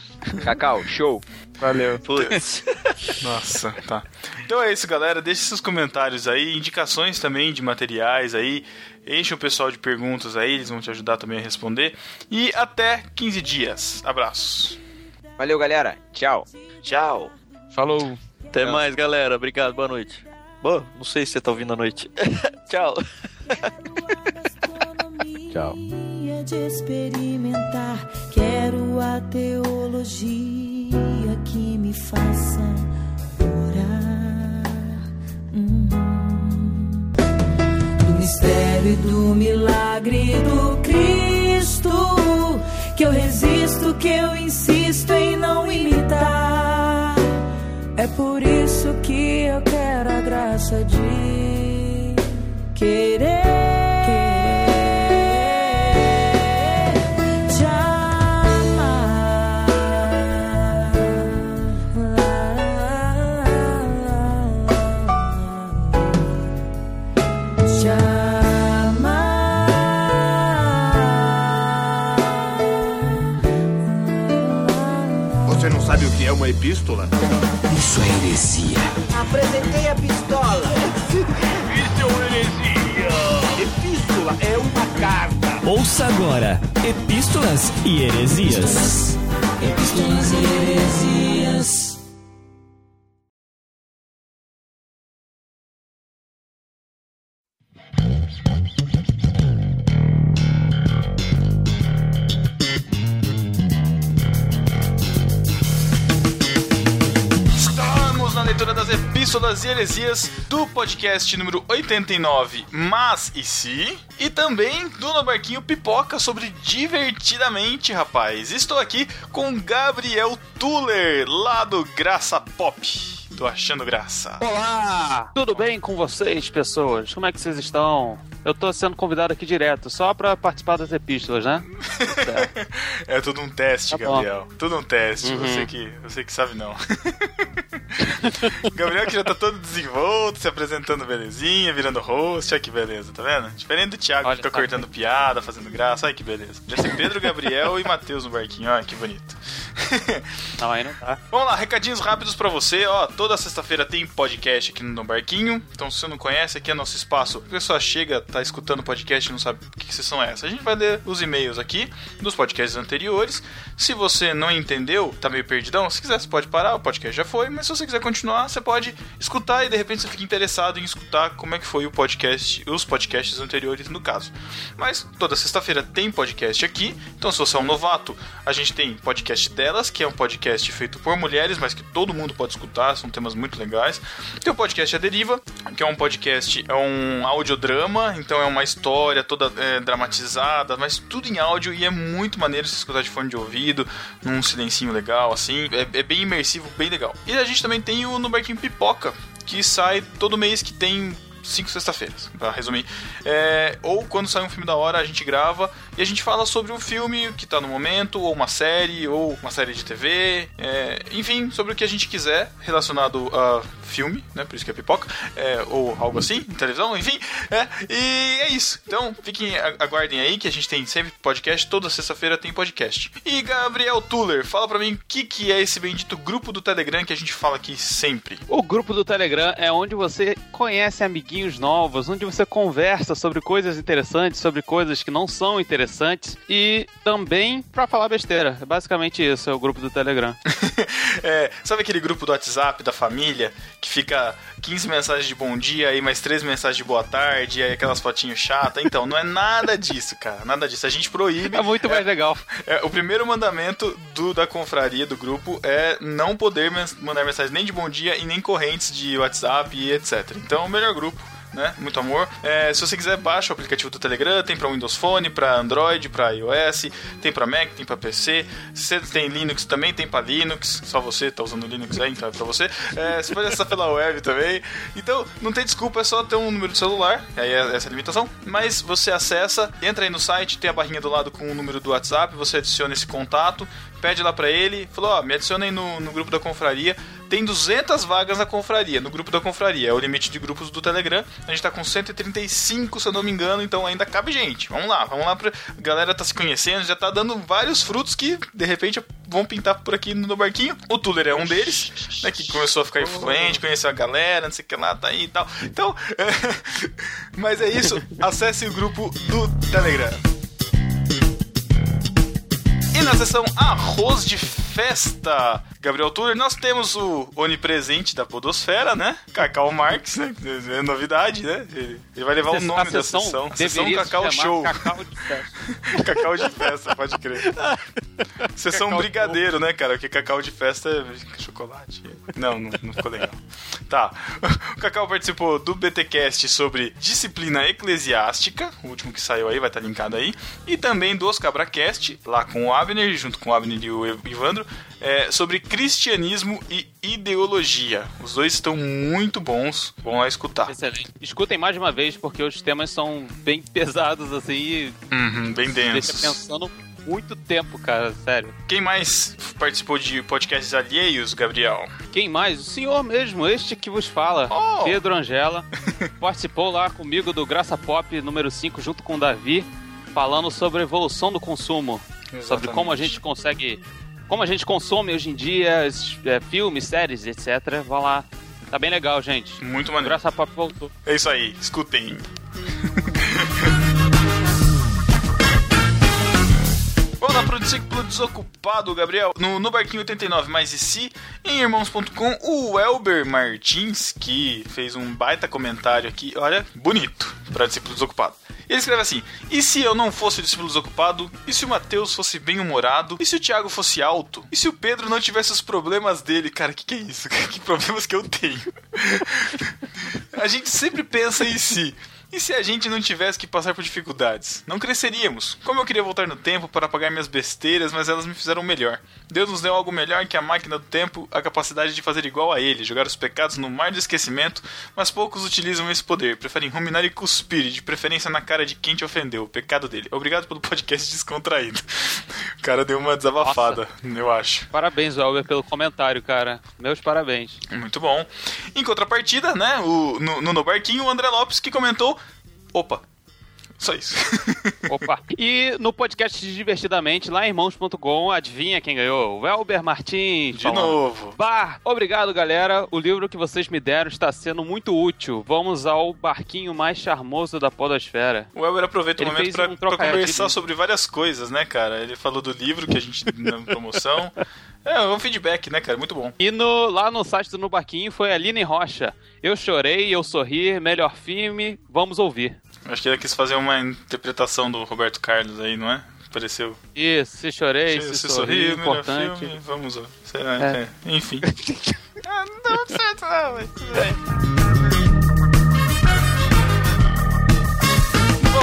Cacau, show. Valeu. Putz. Nossa, tá. Então é isso, galera. Deixe seus comentários aí, indicações também de materiais aí. Enche o pessoal de perguntas aí, eles vão te ajudar também a responder. E até 15 dias. Abraços. Valeu, galera. Tchau. Tchau. Falou. Até mais, galera. Obrigado, boa noite. Bom, não sei se você tá ouvindo à noite. Tchau. Tchau. de experimentar. Quero a teologia que me faça orar. Uhum. Do mistério e do milagre do Cristo. Que eu resisto, que eu insisto em não imitar. É por isso que eu quero a graça de Você não sabe o que é uma epístola? Apresentei a pistola. Ouça agora Epístolas e Heresias. Epístolas e heresias. Leitura das epístolas e heresias do podcast número 89, Mas e Se? E também do No Barquinho Pipoca sobre Divertidamente, rapaz. Estou aqui com Gabriel Tuller, lá do Graça Pop. Tô achando graça. Olá! Tudo bem com vocês, pessoas? Como é que vocês estão? Eu tô sendo convidado aqui direto, só pra participar das epístolas, né? É tudo um teste, Tá bom. Gabriel. Tudo um teste. Uhum. Você, que, você que sabe não. Gabriel que já tá todo desenvolto, se apresentando belezinha, virando host. Olha que beleza, tá vendo? Diferente do Thiago Olha, que fica tá cortando piada, fazendo graça. Olha que beleza. Podia ser Pedro, Gabriel e Matheus no barquinho. Olha que bonito. Não, aí não tá. Vamos lá, recadinhos rápidos pra você, ó. Toda sexta-feira tem podcast aqui no Barquinho. Então, se você não conhece, aqui é nosso espaço. A pessoa chega, tá escutando podcast e não sabe o que, que são. A gente vai ler os e-mails aqui dos podcasts anteriores. Se você não entendeu, tá meio perdidão, se quiser, você pode parar, o podcast já foi. Mas se você quiser continuar, você pode escutar e de repente você fica interessado em escutar como é que foi o podcast, os podcasts anteriores no caso. Mas toda sexta-feira tem podcast aqui. Então, se você é um novato, a gente tem podcast delas, que é um podcast feito por mulheres, mas que todo mundo pode escutar, são temas muito legais. Tem o podcast A Deriva, que é um podcast, é um audiodrama, então é uma história toda é, dramatizada, mas tudo em áudio e é muito maneiro se escutar de fone de ouvido, num silencinho legal, assim. É, é bem imersivo, bem legal. E a gente também tem o No Pipoca, que sai todo mês que tem cinco sexta-feiras, pra resumir. É, ou quando sai um filme da hora, a gente grava e a gente fala sobre o filme que tá no momento, ou uma série, ou uma série de TV, é, enfim, sobre o que a gente quiser relacionado a filme, né? Por isso que é pipoca, é, ou algo assim, em televisão, enfim. É, e é isso. Então, fiquem, aguardem aí que a gente tem sempre podcast, toda sexta-feira tem podcast. E Gabriel Tuller, fala pra mim o que, que é esse bendito grupo do Telegram que a gente fala aqui sempre. O grupo do Telegram é onde você conhece amiguinhos novos, onde você conversa sobre coisas interessantes, sobre coisas que não são interessantes e também pra falar besteira. É basicamente isso, é o grupo do Telegram. É, sabe aquele grupo do WhatsApp da família que fica 15 mensagens de bom dia e mais 3 mensagens de boa tarde e aí aquelas fotinhos chatas? Então, não é nada disso, cara. Nada disso. A gente proíbe. É muito mais legal. É, o primeiro mandamento do, da confraria, do grupo, é não poder mens- mandar mensagens nem de bom dia e nem correntes de WhatsApp e etc. Então, o melhor grupo né? Muito amor. É, se você quiser, baixa o aplicativo do Telegram, tem pra Windows Phone, pra Android, pra iOS, tem pra Mac, tem pra PC. Se você tem Linux também, tem pra Linux. Só você tá usando Linux aí, então é pra você. É, você pode acessar pela web também. Então, não tem desculpa, é só ter um número de celular. Aí é essa limitação. Mas você acessa, entra aí no site, tem a barrinha do lado com o número do WhatsApp, você adiciona esse contato, pede lá pra ele, falou, ó, me adiciona aí no, no grupo da confraria. Tem 200 vagas na confraria, no grupo da confraria. É o limite de grupos do Telegram. A gente tá com 135, se eu não me engano, então ainda cabe gente. Vamos lá, vamos lá. Pra... A galera tá se conhecendo, já tá dando vários frutos que, de repente, vão pintar por aqui no barquinho. O Tuller é um deles, né, que começou a ficar influente, conheceu a galera, não sei o que lá, tá aí e tal. Então, mas é isso. Acesse o grupo do Telegram. E na seção Arroz de Festa, Gabriel Tuller, nós temos o onipresente da Podosfera, né? Cacau Marx, né? É novidade, né? Ele, ele vai levar o nome da sessão. A sessão Cacau Show. Cacau de festa. cacau de festa, pode crer. Sessão Cacau Brigadeiro, né, cara? Porque cacau de festa é chocolate. Não, não, não ficou legal. Tá. O Cacau participou do BTcast sobre disciplina eclesiástica, o último que saiu aí, vai estar linkado aí. E também do CabraCast, lá com o Abner, junto com o Abner e o Ivandro, é, sobre cristianismo e ideologia. Os dois estão muito bons, vão lá escutar. Excelente. Escutem mais de uma vez, porque os temas são bem pesados, assim, Uhum, bem deixa densos. pensando muito tempo, cara, sério. Quem mais participou de podcasts alheios, Gabriel? Quem mais? O senhor mesmo, este que vos fala, Oh! Pedro Angela, participou lá comigo do Graça Pop número 5, junto com o Davi, falando sobre a evolução do consumo, sobre como a gente consegue, como a gente consome hoje em dia, é, filmes, séries, etc. Vá lá. Tá bem legal, gente. Muito O maneiro. Graça Pop voltou. É isso aí, escutem. Vamos lá pro discípulo desocupado, Gabriel. No, no Barquinho 89 mais e si, em irmãos.com, o Elber Martins, que fez um baita comentário aqui, olha, bonito, pra discípulo desocupado. Ele escreve assim: E se eu não fosse o discípulo desocupado? E se o Mateus fosse bem-humorado? E se o Thiago fosse alto? E se o Pedro não tivesse os problemas dele? Cara, que que é isso? Que problemas que eu tenho? A gente sempre pensa em si. E se a gente não tivesse que passar por dificuldades? Não cresceríamos. Como eu queria voltar no tempo para apagar minhas besteiras, mas elas me fizeram melhor. Deus nos deu algo melhor que a máquina do tempo, a capacidade de fazer igual a ele, jogar os pecados no mar de esquecimento, mas poucos utilizam esse poder, preferem ruminar e cuspir, de preferência na cara de quem te ofendeu, o pecado dele. Obrigado pelo podcast descontraído. O cara deu uma desabafada, eu acho. Parabéns, Welber, pelo comentário, cara. Meus parabéns. Muito bom. Em contrapartida, né, o, no, no No Barquinho, o André Lopes que comentou. Opa, só isso. Opa. E no podcast de Divertidamente, lá em irmãos.com, adivinha quem ganhou? O Welber Martins. De falando. novo. Bah, obrigado, galera. O livro que vocês me deram está sendo muito útil. Vamos ao barquinho mais charmoso da podosfera. O Elber aproveita o Ele momento pra, um conversar sobre várias coisas, né, cara? Ele falou do livro que a gente na promoção. É, um feedback, né, cara? Muito bom. E no, lá no site do No Barquinho foi a Aline Rocha. Eu chorei, eu sorri, melhor filme, vamos ouvir. Acho que ele quis fazer uma interpretação do Roberto Carlos aí, não é? Pareceu. Isso, se chorei, se, Se sorri, melhor importante. filme, vamos. Sei lá, É. é, Enfim. ah, não deu certo, não, mas tudo bem.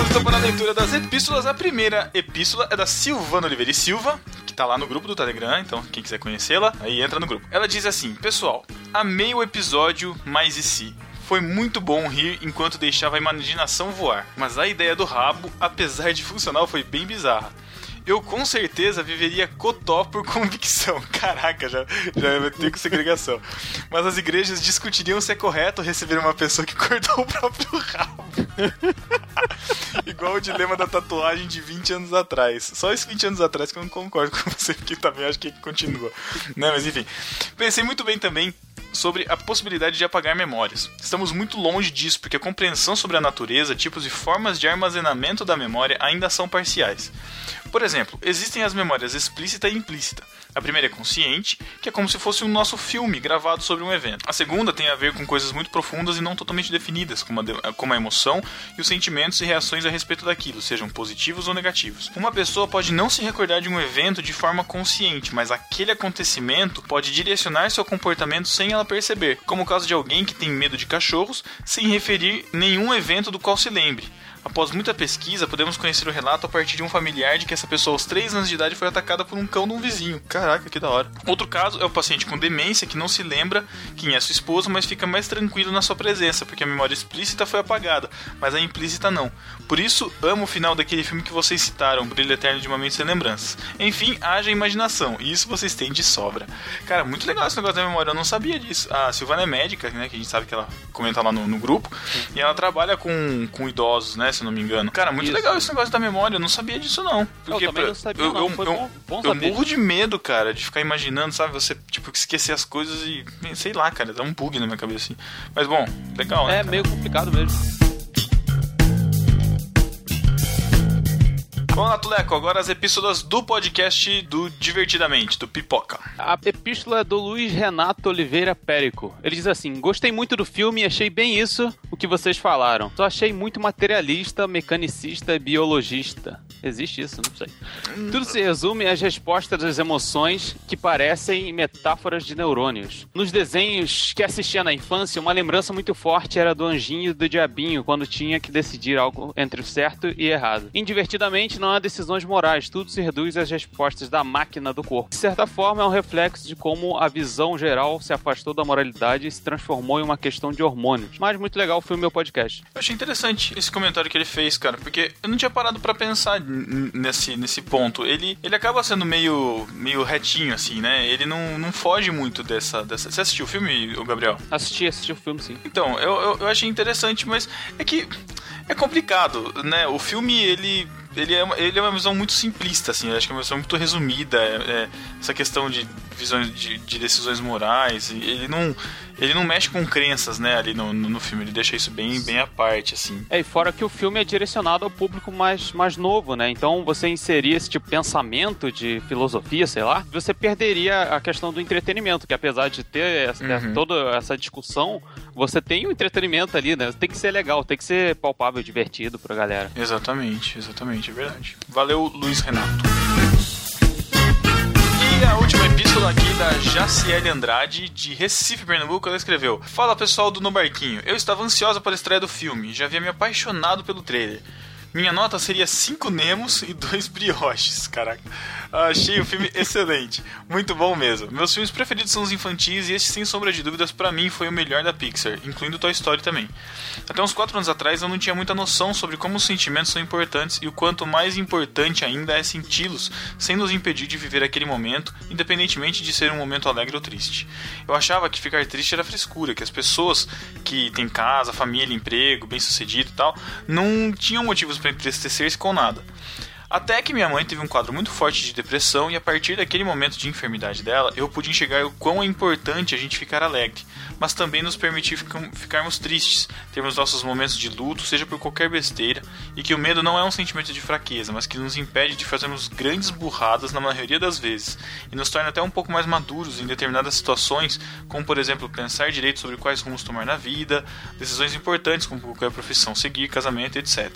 Então para a leitura das epístolas. A primeira epístola é da Silvana Oliveira e Silva, que tá lá no grupo do Telegram, então quem quiser conhecê-la, aí entra no grupo. Ela diz assim: Pessoal, amei o episódio Mais e Si. Foi muito bom rir enquanto deixava a imaginação voar, mas a ideia do rabo, apesar de funcional, foi bem bizarra. Eu com certeza viveria cotó por convicção. Caraca, já, já vai ter com segregação. Mas as igrejas discutiriam se é correto receber uma pessoa que cortou o próprio rabo. Igual o dilema da tatuagem de 20 anos atrás. Só esses 20 anos atrás que eu não concordo com você, porque também acho que continua. Né, mas enfim. Pensei muito bem também sobre a possibilidade de apagar memórias. Estamos muito longe disso, porque a compreensão sobre a natureza, tipos e formas de armazenamento da memória ainda são parciais. Por exemplo, existem as memórias explícita e implícita. A primeira é consciente, que é como se fosse um nosso filme gravado sobre um evento. A segunda tem a ver com coisas muito profundas e não totalmente definidas, como a, como a emoção e os sentimentos e reações a respeito daquilo, sejam positivos ou negativos. Uma pessoa pode não se recordar de um evento de forma consciente, mas aquele acontecimento pode direcionar seu comportamento sem ela perceber, como o caso de alguém que tem medo de cachorros sem referir nenhum evento do qual se lembre. Após muita pesquisa, podemos conhecer o relato a partir de um familiar de que essa pessoa aos 3 anos de idade foi atacada por um cão de um vizinho. Caraca, que da hora. Outro caso é o paciente com demência que não se lembra quem é sua esposa, mas fica mais tranquilo na sua presença, porque a memória explícita foi apagada, mas a implícita não. Por isso, amo o final daquele filme que vocês citaram, Brilho Eterno de uma Mente Sem Lembranças. Enfim, haja imaginação, e isso vocês têm de sobra. Cara, muito legal esse negócio da memória, eu não sabia disso. A Silvana é médica, né, que a gente sabe que ela comenta lá no, no grupo, e ela trabalha com, com idosos, né, se eu não me engano. Cara, muito Isso. legal esse negócio da memória, eu não sabia disso não. Porque também não sabia, eu, não. eu, eu- bom- bom eu morro de medo, cara, de ficar imaginando, sabe, você, tipo, esquecer as coisas e, sei lá, cara, dá um bug na minha cabeça assim. Mas bom, legal, né? É meio complicado mesmo. Vamos lá, Tuleco, agora as epístolas do podcast do Divertidamente, do Pipoca. A epístola é do Luiz Renato Oliveira Périco. Ele diz assim: Gostei muito do filme e achei bem isso o que vocês falaram. Só achei muito materialista, mecanicista e biologista. Existe isso? Não sei. Tudo se resume às respostas das emoções que parecem metáforas de neurônios. Nos desenhos que assistia na infância, uma lembrança muito forte era do anjinho e do diabinho quando tinha que decidir algo entre o certo e errado. Indivertidamente, não há decisões morais, tudo se reduz às respostas da máquina do corpo. De certa forma, é um reflexo de como a visão geral se afastou da moralidade e se transformou em uma questão de hormônios. Mas muito legal o filme e o podcast. Eu achei interessante esse comentário que ele fez, cara, porque eu não tinha parado pra pensar nesse, nesse ponto. Ele, ele acaba sendo meio, meio retinho, assim, né? Ele não, não foge muito dessa, dessa. Você assistiu o filme, Gabriel? Assisti, assisti o filme, sim. Então, eu, eu, eu achei interessante, mas é que é complicado, né? O filme, ele. Ele é, uma- ele é uma visão muito simplista, assim, acho que é uma visão muito resumida. é- é essa questão de visões de, de decisões morais. Ele não, ele não mexe com crenças, né, ali no, no, no filme. Ele deixa isso bem, bem à parte, assim. É, e fora que o filme é direcionado ao público mais, mais novo, né? Então você inserir esse tipo de pensamento de filosofia, sei lá, você perderia a questão do entretenimento, que apesar de ter essa- Uhum. toda essa discussão, você tem o entretenimento ali, né? Tem que ser legal, tem que ser palpável, divertido pra galera. Exatamente, exatamente, é verdade. Valeu, Luiz Renato. A última epístola aqui da Jaciele Andrade, de Recife, Pernambuco, ela escreveu: Fala pessoal do No Barquinho, eu estava ansiosa para a estreia do filme, já havia me apaixonado pelo trailer. Minha nota seria 5 Nemos e 2 brioches, caraca. Achei o filme excelente, muito bom mesmo. Meus filmes preferidos são os infantis e este, sem sombra de dúvidas, pra mim foi o melhor da Pixar, incluindo Toy Story também. Até uns 4 anos atrás eu não tinha muita noção sobre como os sentimentos são importantes e o quanto mais importante ainda é senti-los, sem nos impedir de viver aquele momento, independentemente de ser um momento alegre ou triste. Eu achava que ficar triste era frescura, que as pessoas que têm casa, família, emprego, bem-sucedido e tal, não tinham motivos para entristecer-se com nada. Até que minha mãe teve um quadro muito forte de depressão e a partir daquele momento de enfermidade dela, eu pude enxergar o quão é importante a gente ficar alegre, mas também nos permitir ficarmos tristes, termos nossos momentos de luto, seja por qualquer besteira, e que o medo não é um sentimento de fraqueza, mas que nos impede de fazermos grandes burradas na maioria das vezes, e nos torna até um pouco mais maduros em determinadas situações, como por exemplo pensar direito sobre quais rumos tomar na vida, decisões importantes como qualquer profissão seguir, casamento, etc.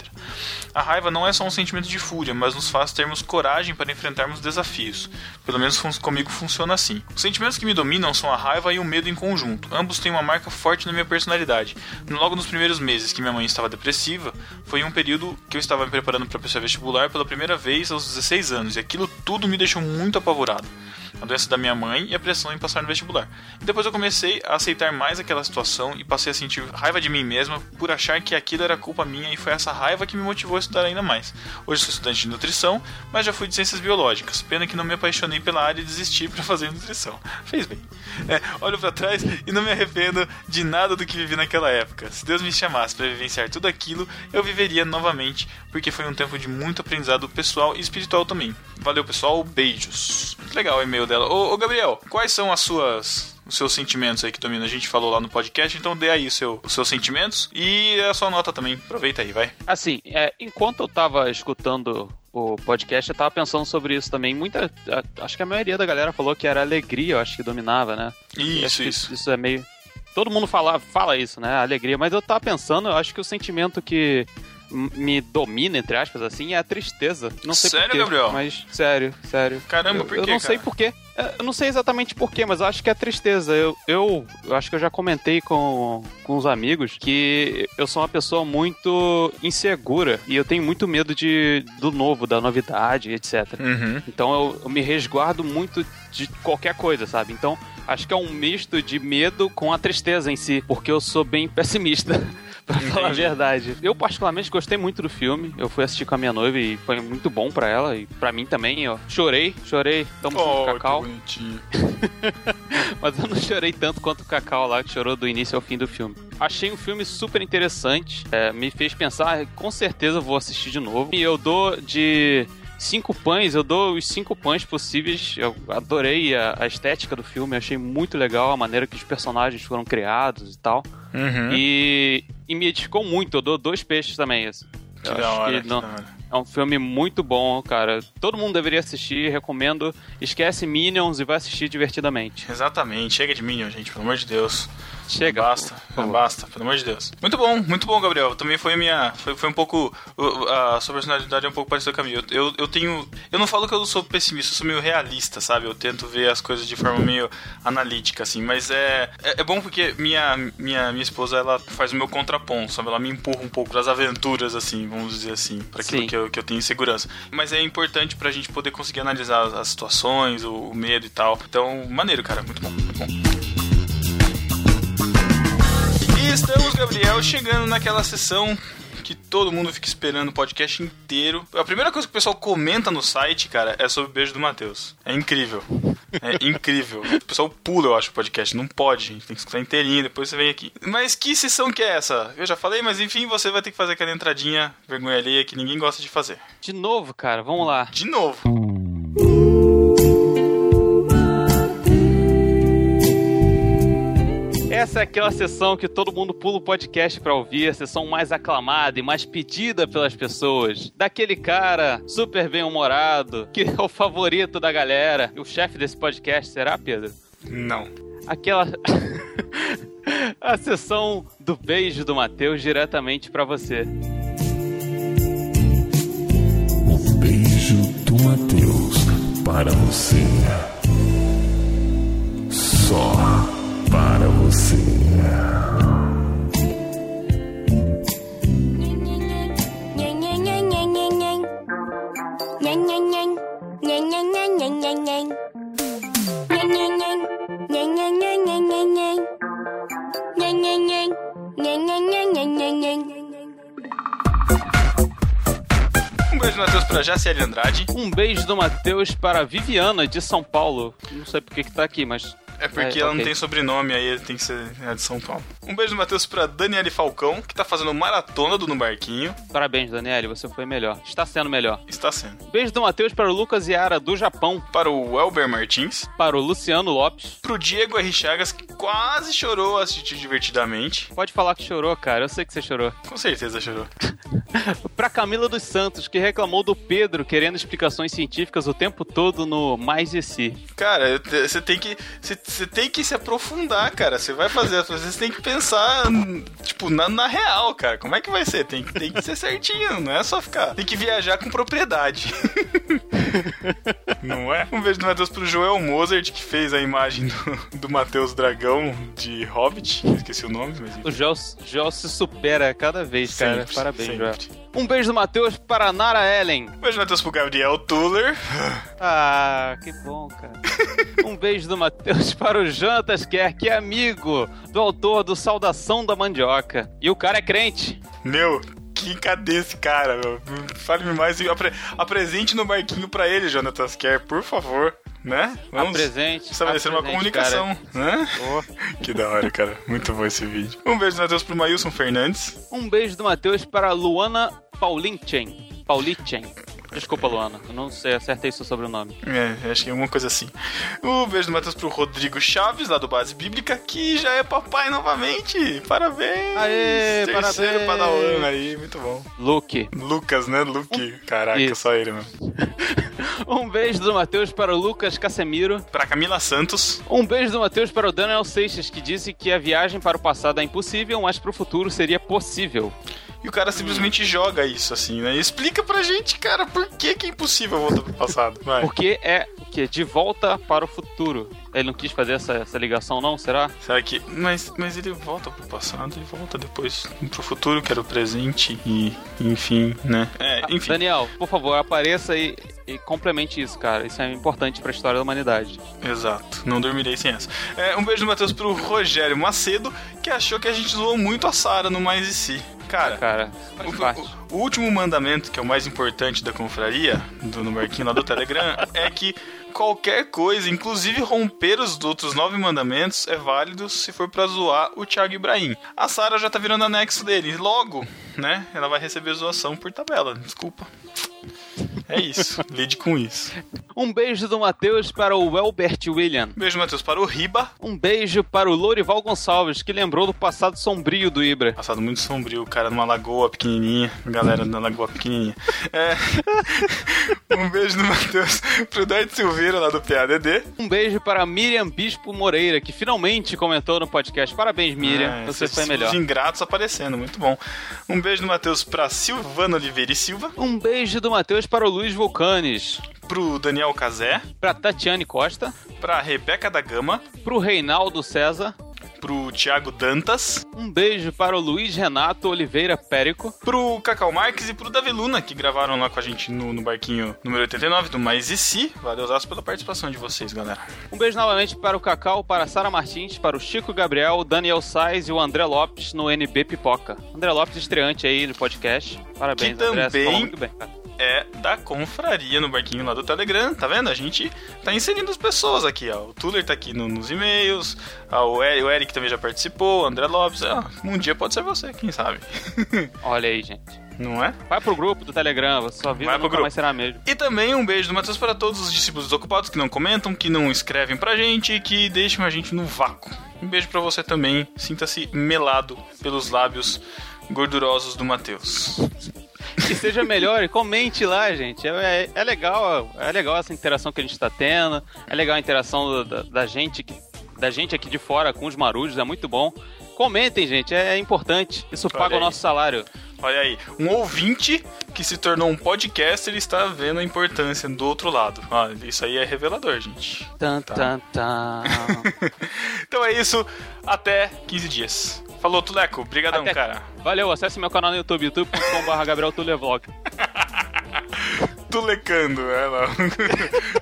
A raiva não é só um sentimento de fúria, mas nos faz termos coragem para enfrentarmos desafios. Pelo menos comigo funciona assim. Os sentimentos que me dominam são a raiva e o medo em conjunto. Ambos têm uma marca forte na minha personalidade. Logo nos primeiros meses que minha mãe estava depressiva, foi um período que eu estava me preparando para prestar vestibular pela primeira vez aos 16 anos, e aquilo tudo me deixou muito apavorado. A doença da minha mãe e a pressão em passar no vestibular. E depois eu comecei a aceitar mais aquela situação e passei a sentir raiva de mim mesma por achar que aquilo era culpa minha e foi essa raiva que me motivou a estudar ainda mais. Hoje sou estudante de nutrição, mas já fui de ciências biológicas. Pena que não me apaixonei pela área e desisti para fazer nutrição. Fez bem. É, olho para trás e não me arrependo de nada do que vivi naquela época. Se Deus me chamasse para vivenciar tudo aquilo, eu viveria novamente, porque foi um tempo de muito aprendizado pessoal e espiritual também. Valeu, pessoal. Beijos. Legal o e-mail dela. Ô, ô, Gabriel, quais são as suas os seus sentimentos aí que dominam? A gente falou lá no podcast, então dê aí seu, os seus sentimentos e a sua nota também. Aproveita aí, vai. Assim, é, enquanto eu tava escutando o podcast, eu tava pensando sobre isso também. Muita. Acho que a maioria da galera falou que era alegria, eu acho que dominava, né? Isso, isso. Isso é meio. Todo mundo fala, fala isso, né? Alegria, mas eu tava pensando, eu acho que o sentimento que me domina, entre aspas, assim, é a tristeza. Não sei Sério, porquê, Gabriel? Mas, sério, sério. Caramba, eu, por Eu quê, não sei cara? porquê. É, Eu não sei exatamente porquê, mas eu acho que é tristeza. Eu, eu, eu acho que eu já comentei com, com os amigos que eu sou uma pessoa muito insegura e eu tenho muito medo de, do novo, da novidade, etc. Uhum. Então eu, eu me resguardo muito de qualquer coisa, sabe? Então acho que é um misto de medo com a tristeza em si, porque eu sou bem pessimista. Pra falar a Entendi. verdade. Eu, particularmente, gostei muito do filme. Eu fui assistir com a minha noiva e foi muito bom pra ela. E pra mim também, ó. Chorei, chorei. Tamo junto, Oh, que Cacau. Mas eu não chorei tanto quanto o Cacau lá, que chorou do início ao fim do filme. Achei um filme super interessante. é, me fez pensar, com certeza eu vou assistir de novo. E eu dou de cinco pães, eu dou os cinco pães possíveis. Eu adorei a, a estética do filme, achei muito legal a maneira que os personagens foram criados e tal. Uhum. E, e me edificou muito, eu dou dois peixes também. assim. Que da hora, que que não- da hora. é um filme muito bom, cara. Todo mundo deveria assistir, recomendo. Esquece Minions e vai assistir divertidamente. Exatamente, chega de Minion, gente, pelo amor de Deus. Chega. Basta, basta, pelo amor de Deus. Muito bom, muito bom, Gabriel. Também foi minha. Foi, foi um pouco. A sua personalidade é um pouco parecida com a minha. Eu, eu, tenho. Eu não falo que eu sou pessimista, eu sou meio realista, sabe? Eu tento ver as coisas de forma meio analítica, assim. Mas é. É, é bom porque minha, minha, minha esposa, ela faz o meu contraponto, sabe? Ela me empurra um pouco das aventuras, assim, vamos dizer assim, para aquilo que eu, que eu tenho segurança. Mas é importante pra gente poder conseguir analisar as, as situações, o, o medo e tal. Então, maneiro, cara, muito bom, muito bom. E estamos, Gabriel, chegando naquela sessão que todo mundo fica esperando o podcast inteiro. A primeira coisa que o pessoal comenta no site, cara, é sobre o beijo do Matheus. É incrível. É incrível. O pessoal pula, eu acho, o podcast. Não pode, gente. Tem que escutar inteirinho, depois você vem aqui. Mas que sessão que é essa? Eu já falei, mas enfim, você vai ter que fazer aquela entradinha vergonha alheia que ninguém gosta de fazer. De novo, cara, vamos lá. De novo. Essa é aquela sessão que todo mundo pula o podcast pra ouvir, a sessão mais aclamada e mais pedida pelas pessoas. Daquele cara super bem-humorado, que é o favorito da galera. E o chefe desse podcast será, Pedro? Não. Aquela. a sessão do beijo do Matheus diretamente pra você. Beijo do Matheus para você. Só para você. Beijo do Matheus pra Jaciele Andrade. Um beijo do Matheus para Viviana de São Paulo. Não sei por que que tá aqui, mas. É porque É, ela não tem sobrenome, aí tem que ser é de São Paulo. Um beijo do Matheus pra Daniele Falcão, que tá fazendo maratona do No Barquinho. Parabéns, Daniele, você foi melhor. Está sendo melhor. Está sendo. Beijo do Matheus para o Lucas Yara, do Japão. Para o Elber Martins. Para o Luciano Lopes. Pro Diego R. Chagas, que quase chorou assistir divertidamente. Pode falar que chorou, cara. Eu sei que você chorou. Com certeza chorou. Pra Camila dos Santos, que reclamou do Pedro querendo explicações científicas o tempo todo no Mais e Si. Cara, você tem que. Você tem que se aprofundar, cara. Você vai fazer as coisas, você tem que pensar, tipo, na, na real, cara. Como é que vai ser? Tem, que- tem que ser certinho, não é só ficar. Tem que viajar com propriedade. Não é? Um beijo do Matheus pro Joel Mozart, que fez a imagem do, do Matheus Dragão de Hobbit. Esqueci o nome, mas. O Joel, Joel se supera cada vez, cara. Sempre, Parabéns, sempre. Joel. Um beijo do Matheus para a Nara Ellen. Um beijo do Matheus pro Gabriel Tuller. Ah, que bom, cara. Um beijo do Matheus para o Jantas Quer, que é amigo do autor do Saudação da Mandioca. E o cara é crente. Meu, que cadê esse cara, meu? Fale-me mais e apre- apresente no barquinho pra ele, Jonatas Kerr, por favor. Né? Apresente, Estabelecer uma apresente, comunicação, né? Que da hora, cara. Muito bom esse vídeo. Um beijo do Matheus pro Mailson Fernandes. Um beijo do Matheus para a Luana Paulinchen. Paulichen. Desculpa, Luana. Eu não sei, acertei seu sobrenome. É, acho que é alguma coisa assim. O beijo do Matheus pro Rodrigo Chaves, lá do Base Bíblica, que já é papai novamente. Parabéns! Aê, Terceiro parabéns! padawan aí, muito bom. Luke. Lucas, né? Luke. Caraca, Isso. só ele mesmo. Um beijo do Matheus para o Lucas Casemiro. Pra Camila Santos. Um beijo do Matheus para o Daniel Seixas, que disse que a viagem para o passado é impossível, mas para o futuro seria possível. E o cara simplesmente joga isso, assim, né? E explica pra gente, cara, por que, que é impossível voltar pro passado. Vai. Porque é o quê? De volta para o futuro. Ele não quis fazer essa, essa ligação, não? Será? Será que. Mas, mas ele volta pro passado e volta depois pro futuro, que era o presente, e enfim, né? É, enfim. Daniel, por favor, apareça e, e complemente isso, cara. Isso é importante para a história da humanidade. Exato, não dormirei sem essa. É, um beijo do Matheus pro Rogério Macedo, que achou que a gente zoou muito a Sara no Mais e Si. Cara, Cara, o, o- o último mandamento, que é o mais importante da confraria, do, no lá do Telegram, é que qualquer coisa, inclusive romper os outros nove mandamentos, é válido se for pra zoar o Thiago Ibrahim. A Sara já tá virando anexo dele. Logo, né, ela vai receber zoação por tabela. Desculpa. É isso, lide com isso. Um beijo do Matheus para o Welbert William. Beijo, Matheus, para o Riba. Um beijo para o Lourival Gonçalves, que lembrou do passado sombrio do Ibra. Passado muito sombrio, o cara numa lagoa pequenininha, galera na lagoa pequenininha. É. Um beijo do Matheus pro Dart Silveira lá do PADD. Um beijo para Miriam Bispo Moreira, que finalmente comentou no podcast. Parabéns, Miriam. É, Você foi melhor. Os ingratos aparecendo, muito bom. Um beijo do Matheus pra Silvana Oliveira e Silva. Um beijo do Matheus para o Luiz Vulcanes. Pro Daniel Cazé. Pra Tatiane Costa. Pra Rebeca da Gama. Pro Reinaldo César. Pro Thiago Dantas. Um beijo para o Luiz Renato Oliveira Périco. Pro Cacau Marques e pro Davi Luna, que gravaram lá com a gente no, no barquinho número 89 do Mais e Si. Valeu pela participação de vocês, galera. Um beijo novamente para o Cacau, para a Sara Martins, para o Chico Gabriel, o Daniel Sais e o André Lopes no NB Pipoca. André Lopes estreante aí no podcast. Parabéns, Que André. Você também- falou muito bem, cara. É da confraria no barquinho lá do Telegram, tá vendo? A gente tá inserindo as pessoas aqui, ó. O Tuller tá aqui no- nos e-mails, ó, o, Eric, o Eric também já participou, o André Lopes, ó, um dia pode ser você, quem sabe? Olha aí, gente. Não é? Vai pro grupo do Telegram, sua vida Vai pro grupo. mais será a mesma. E também um beijo do Matheus para todos os discípulos desocupados que não comentam, que não escrevem pra gente e que deixam a gente no vácuo. Um beijo pra você também, sinta-se melado pelos lábios gordurosos do Matheus. Que seja melhor e comente lá, gente. É, é- é legal, é legal essa interação que a gente tá tendo. É legal a interação da, da gente da gente aqui de fora com os marujos, é muito bom. Comentem, gente, é, importante. Isso Olha paga aí. o nosso salário. Olha aí, um ouvinte que se tornou um podcaster está vendo a importância do outro lado. Olha, isso aí é revelador, gente. Tan, Tá. tan, tan. Então é isso, até 15 dias. Falou, Tuleco, obrigadão, Até- cara. Valeu, acesse meu canal no YouTube, youtube.com.br Gabriel Tuller Vlog. Tulecando, é lá.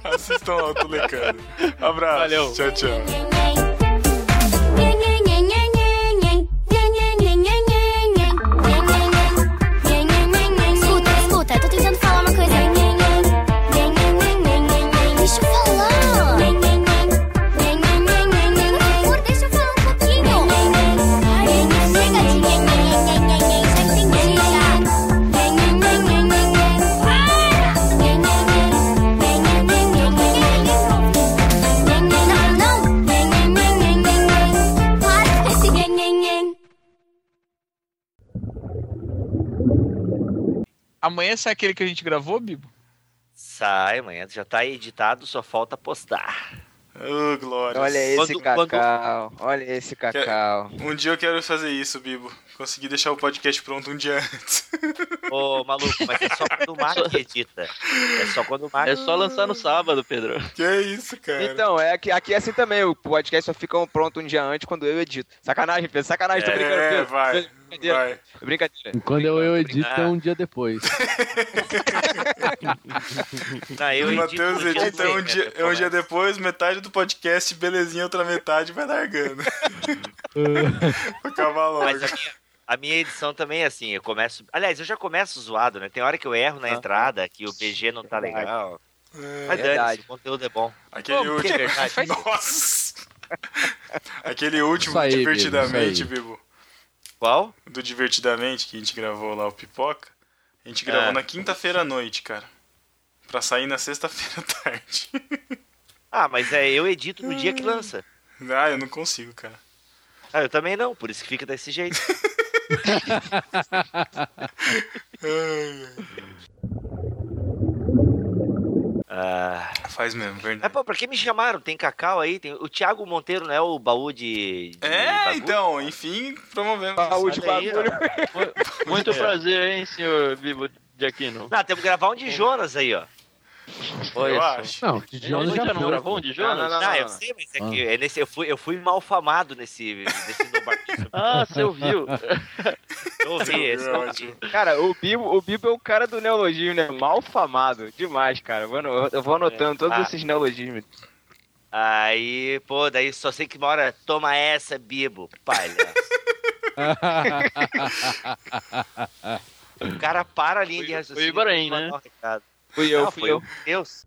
Assistam lá o Tulecando. Abraço. Valeu. Tchau, tchau. Amanhã sai aquele que a gente gravou, Bibo? Sai, amanhã já tá editado, só falta postar. Ô, Glória. Olha esse Quando- quando- cacau. Olha esse cacau. Um dia eu quero fazer isso, Bibo. Conseguir deixar o podcast pronto um dia antes. Ô, maluco, mas é só quando o Mac edita. É só quando o Mac... É só lançar no sábado, Pedro. Que é isso, cara. Então, é aqui, aqui é assim também. O podcast só fica pronto um dia antes quando eu edito. Sacanagem, Pedro. Sacanagem, tô É, brincando, Pedro. vai, Brincadeira. vai. Brincadeira. Quando eu, eu edito é um dia depois. Não, eu o edito Matheus edita um dia, evento, é um dia depois, metade do podcast, belezinha, outra metade vai largando. Acabar logo. Mas a minha, a minha edição também é assim, eu começo... Aliás, eu já começo zoado, né? Tem hora que eu erro na entrada, que o BG não tá legal. Mas Verdade. dane-se, o conteúdo é bom. Aquele é último. verdade? Nossa! Aquele último aí, Divertidamente. Bibo. Qual? Do Divertidamente, que a gente gravou lá, o Pipoca. A gente gravou Ah. na quinta-feira à noite, cara. Pra sair na sexta-feira à tarde. Ah, mas é, eu edito no dia que lança. Ah, eu não consigo, cara. Ah, eu também não, por isso que fica desse jeito. Ah, Faz mesmo, verdade. mas, pô, pra que me chamaram? Tem Cacau aí? Tem... O Thiago Monteiro não é o baú de. de É, bagulho? então, enfim, promovemos. Baú de bagulho. Muito prazer, hein, senhor Bibo de Aquino. Não, temos que gravar um de Jonas aí, ó. Olha eu acho. Não, de Jonas já não foi. gravou um de Jonas? Não, Não, não, eu não. sei, mas é que é nesse, eu, fui, eu fui mal famado nesse, nesse. Ah, você ouviu? Eu ouvi esse. eu ouvi. Cara, o Bibo, o Bibo é o cara do neologismo, né? Mal famado. Demais, cara. Mano, eu, eu vou anotando todos Ah. esses neologismos. Aí, pô, daí só sei que uma hora toma essa, Bibo, palhaço. O cara para a linha de raciocínio. foi o Ibrahim, né? um. Fui eu, Não, fui foi eu. eu. Deus.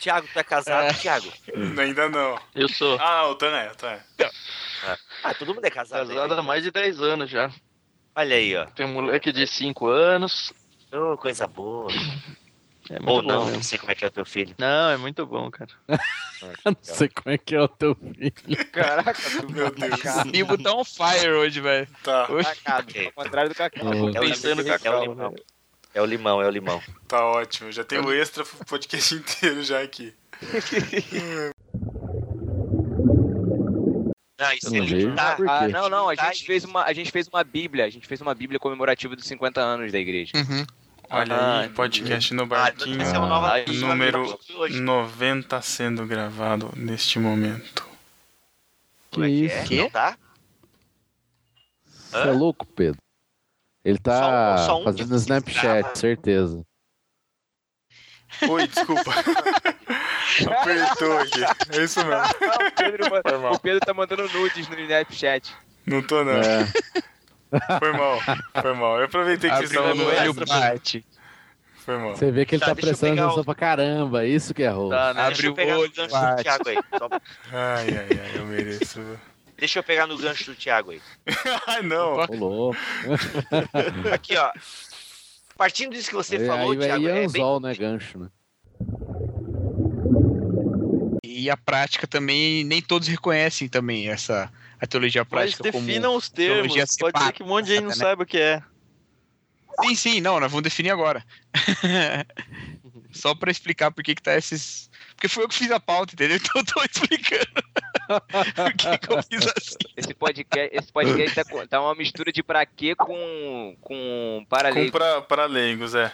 Tiago, tu é casado, Tiago? Ainda não. Eu sou Ah, o Tan é, o Tan é. Ah, todo mundo é casado. casado né? há mais de 10 anos já. Olha aí, ó. Tem um moleque de 5 anos. Ô, coisa boa. É muito Ou não, mesmo. não sei como é que é o teu filho. Não, é muito bom, cara. Eu não sei como é que é o teu filho. Caraca, Meu Deus. O Bibo tá on fire hoje, velho. Tá, Hoje- Cacado, ao contrário do Cacau. Oh. É o, Pensando limão, é cacau, o limão. É o limão, é o limão. tá ótimo. Já tem o extra pro podcast inteiro já aqui. Não, isso é limitar. Por quê? Ah, não, não, a Tá, gente fez uma, a gente fez uma bíblia, a gente fez uma bíblia comemorativa dos 50 anos da igreja. Uhum. Olha Ah, aí, podcast no Ah, barquinho. essa é uma nova Aí, coisa número que eu hoje. 90 sendo gravado neste momento. Como é Que que é? isso? Não tá? Você é louco, Pedro? Ele tá Só só um fazendo Snapchat, grava. certeza. Oi, desculpa. Apertou aqui. É isso mesmo. o, Pedro, o Pedro tá mandando nudes no Snapchat. Não tô, não. É. Foi mal. Foi mal. Eu aproveitei que vocês estavam o no extra. bate. Foi mal. Você vê que ele Tá, tá, prestando atenção o- pra caramba. Isso que é roubo. Tá, né? Abre o olho, do. Thiago aí. Só- Ai, ai, ai, eu mereço. Deixa eu pegar no gancho do Thiago aí. Ai, não. Ô, louco. Aqui, ó. Partindo disso que você aí falou, aí Thiago, é é bem... anzol, né? Gancho, né? E a prática também, nem todos reconhecem também essa a teologia Mas prática como... definam os termos. Pode ser que um monte de gente não separada, né? saiba o que é. Sim, sim, não, nós vamos definir agora. Só pra explicar por que que tá esses... Porque foi eu que fiz a pauta, entendeu? Então eu tô explicando por que que eu fiz assim. Esse podcast, esse podcast tá, com- tá uma mistura de pra quê com, com Com paralelo. pra, para leigos, é.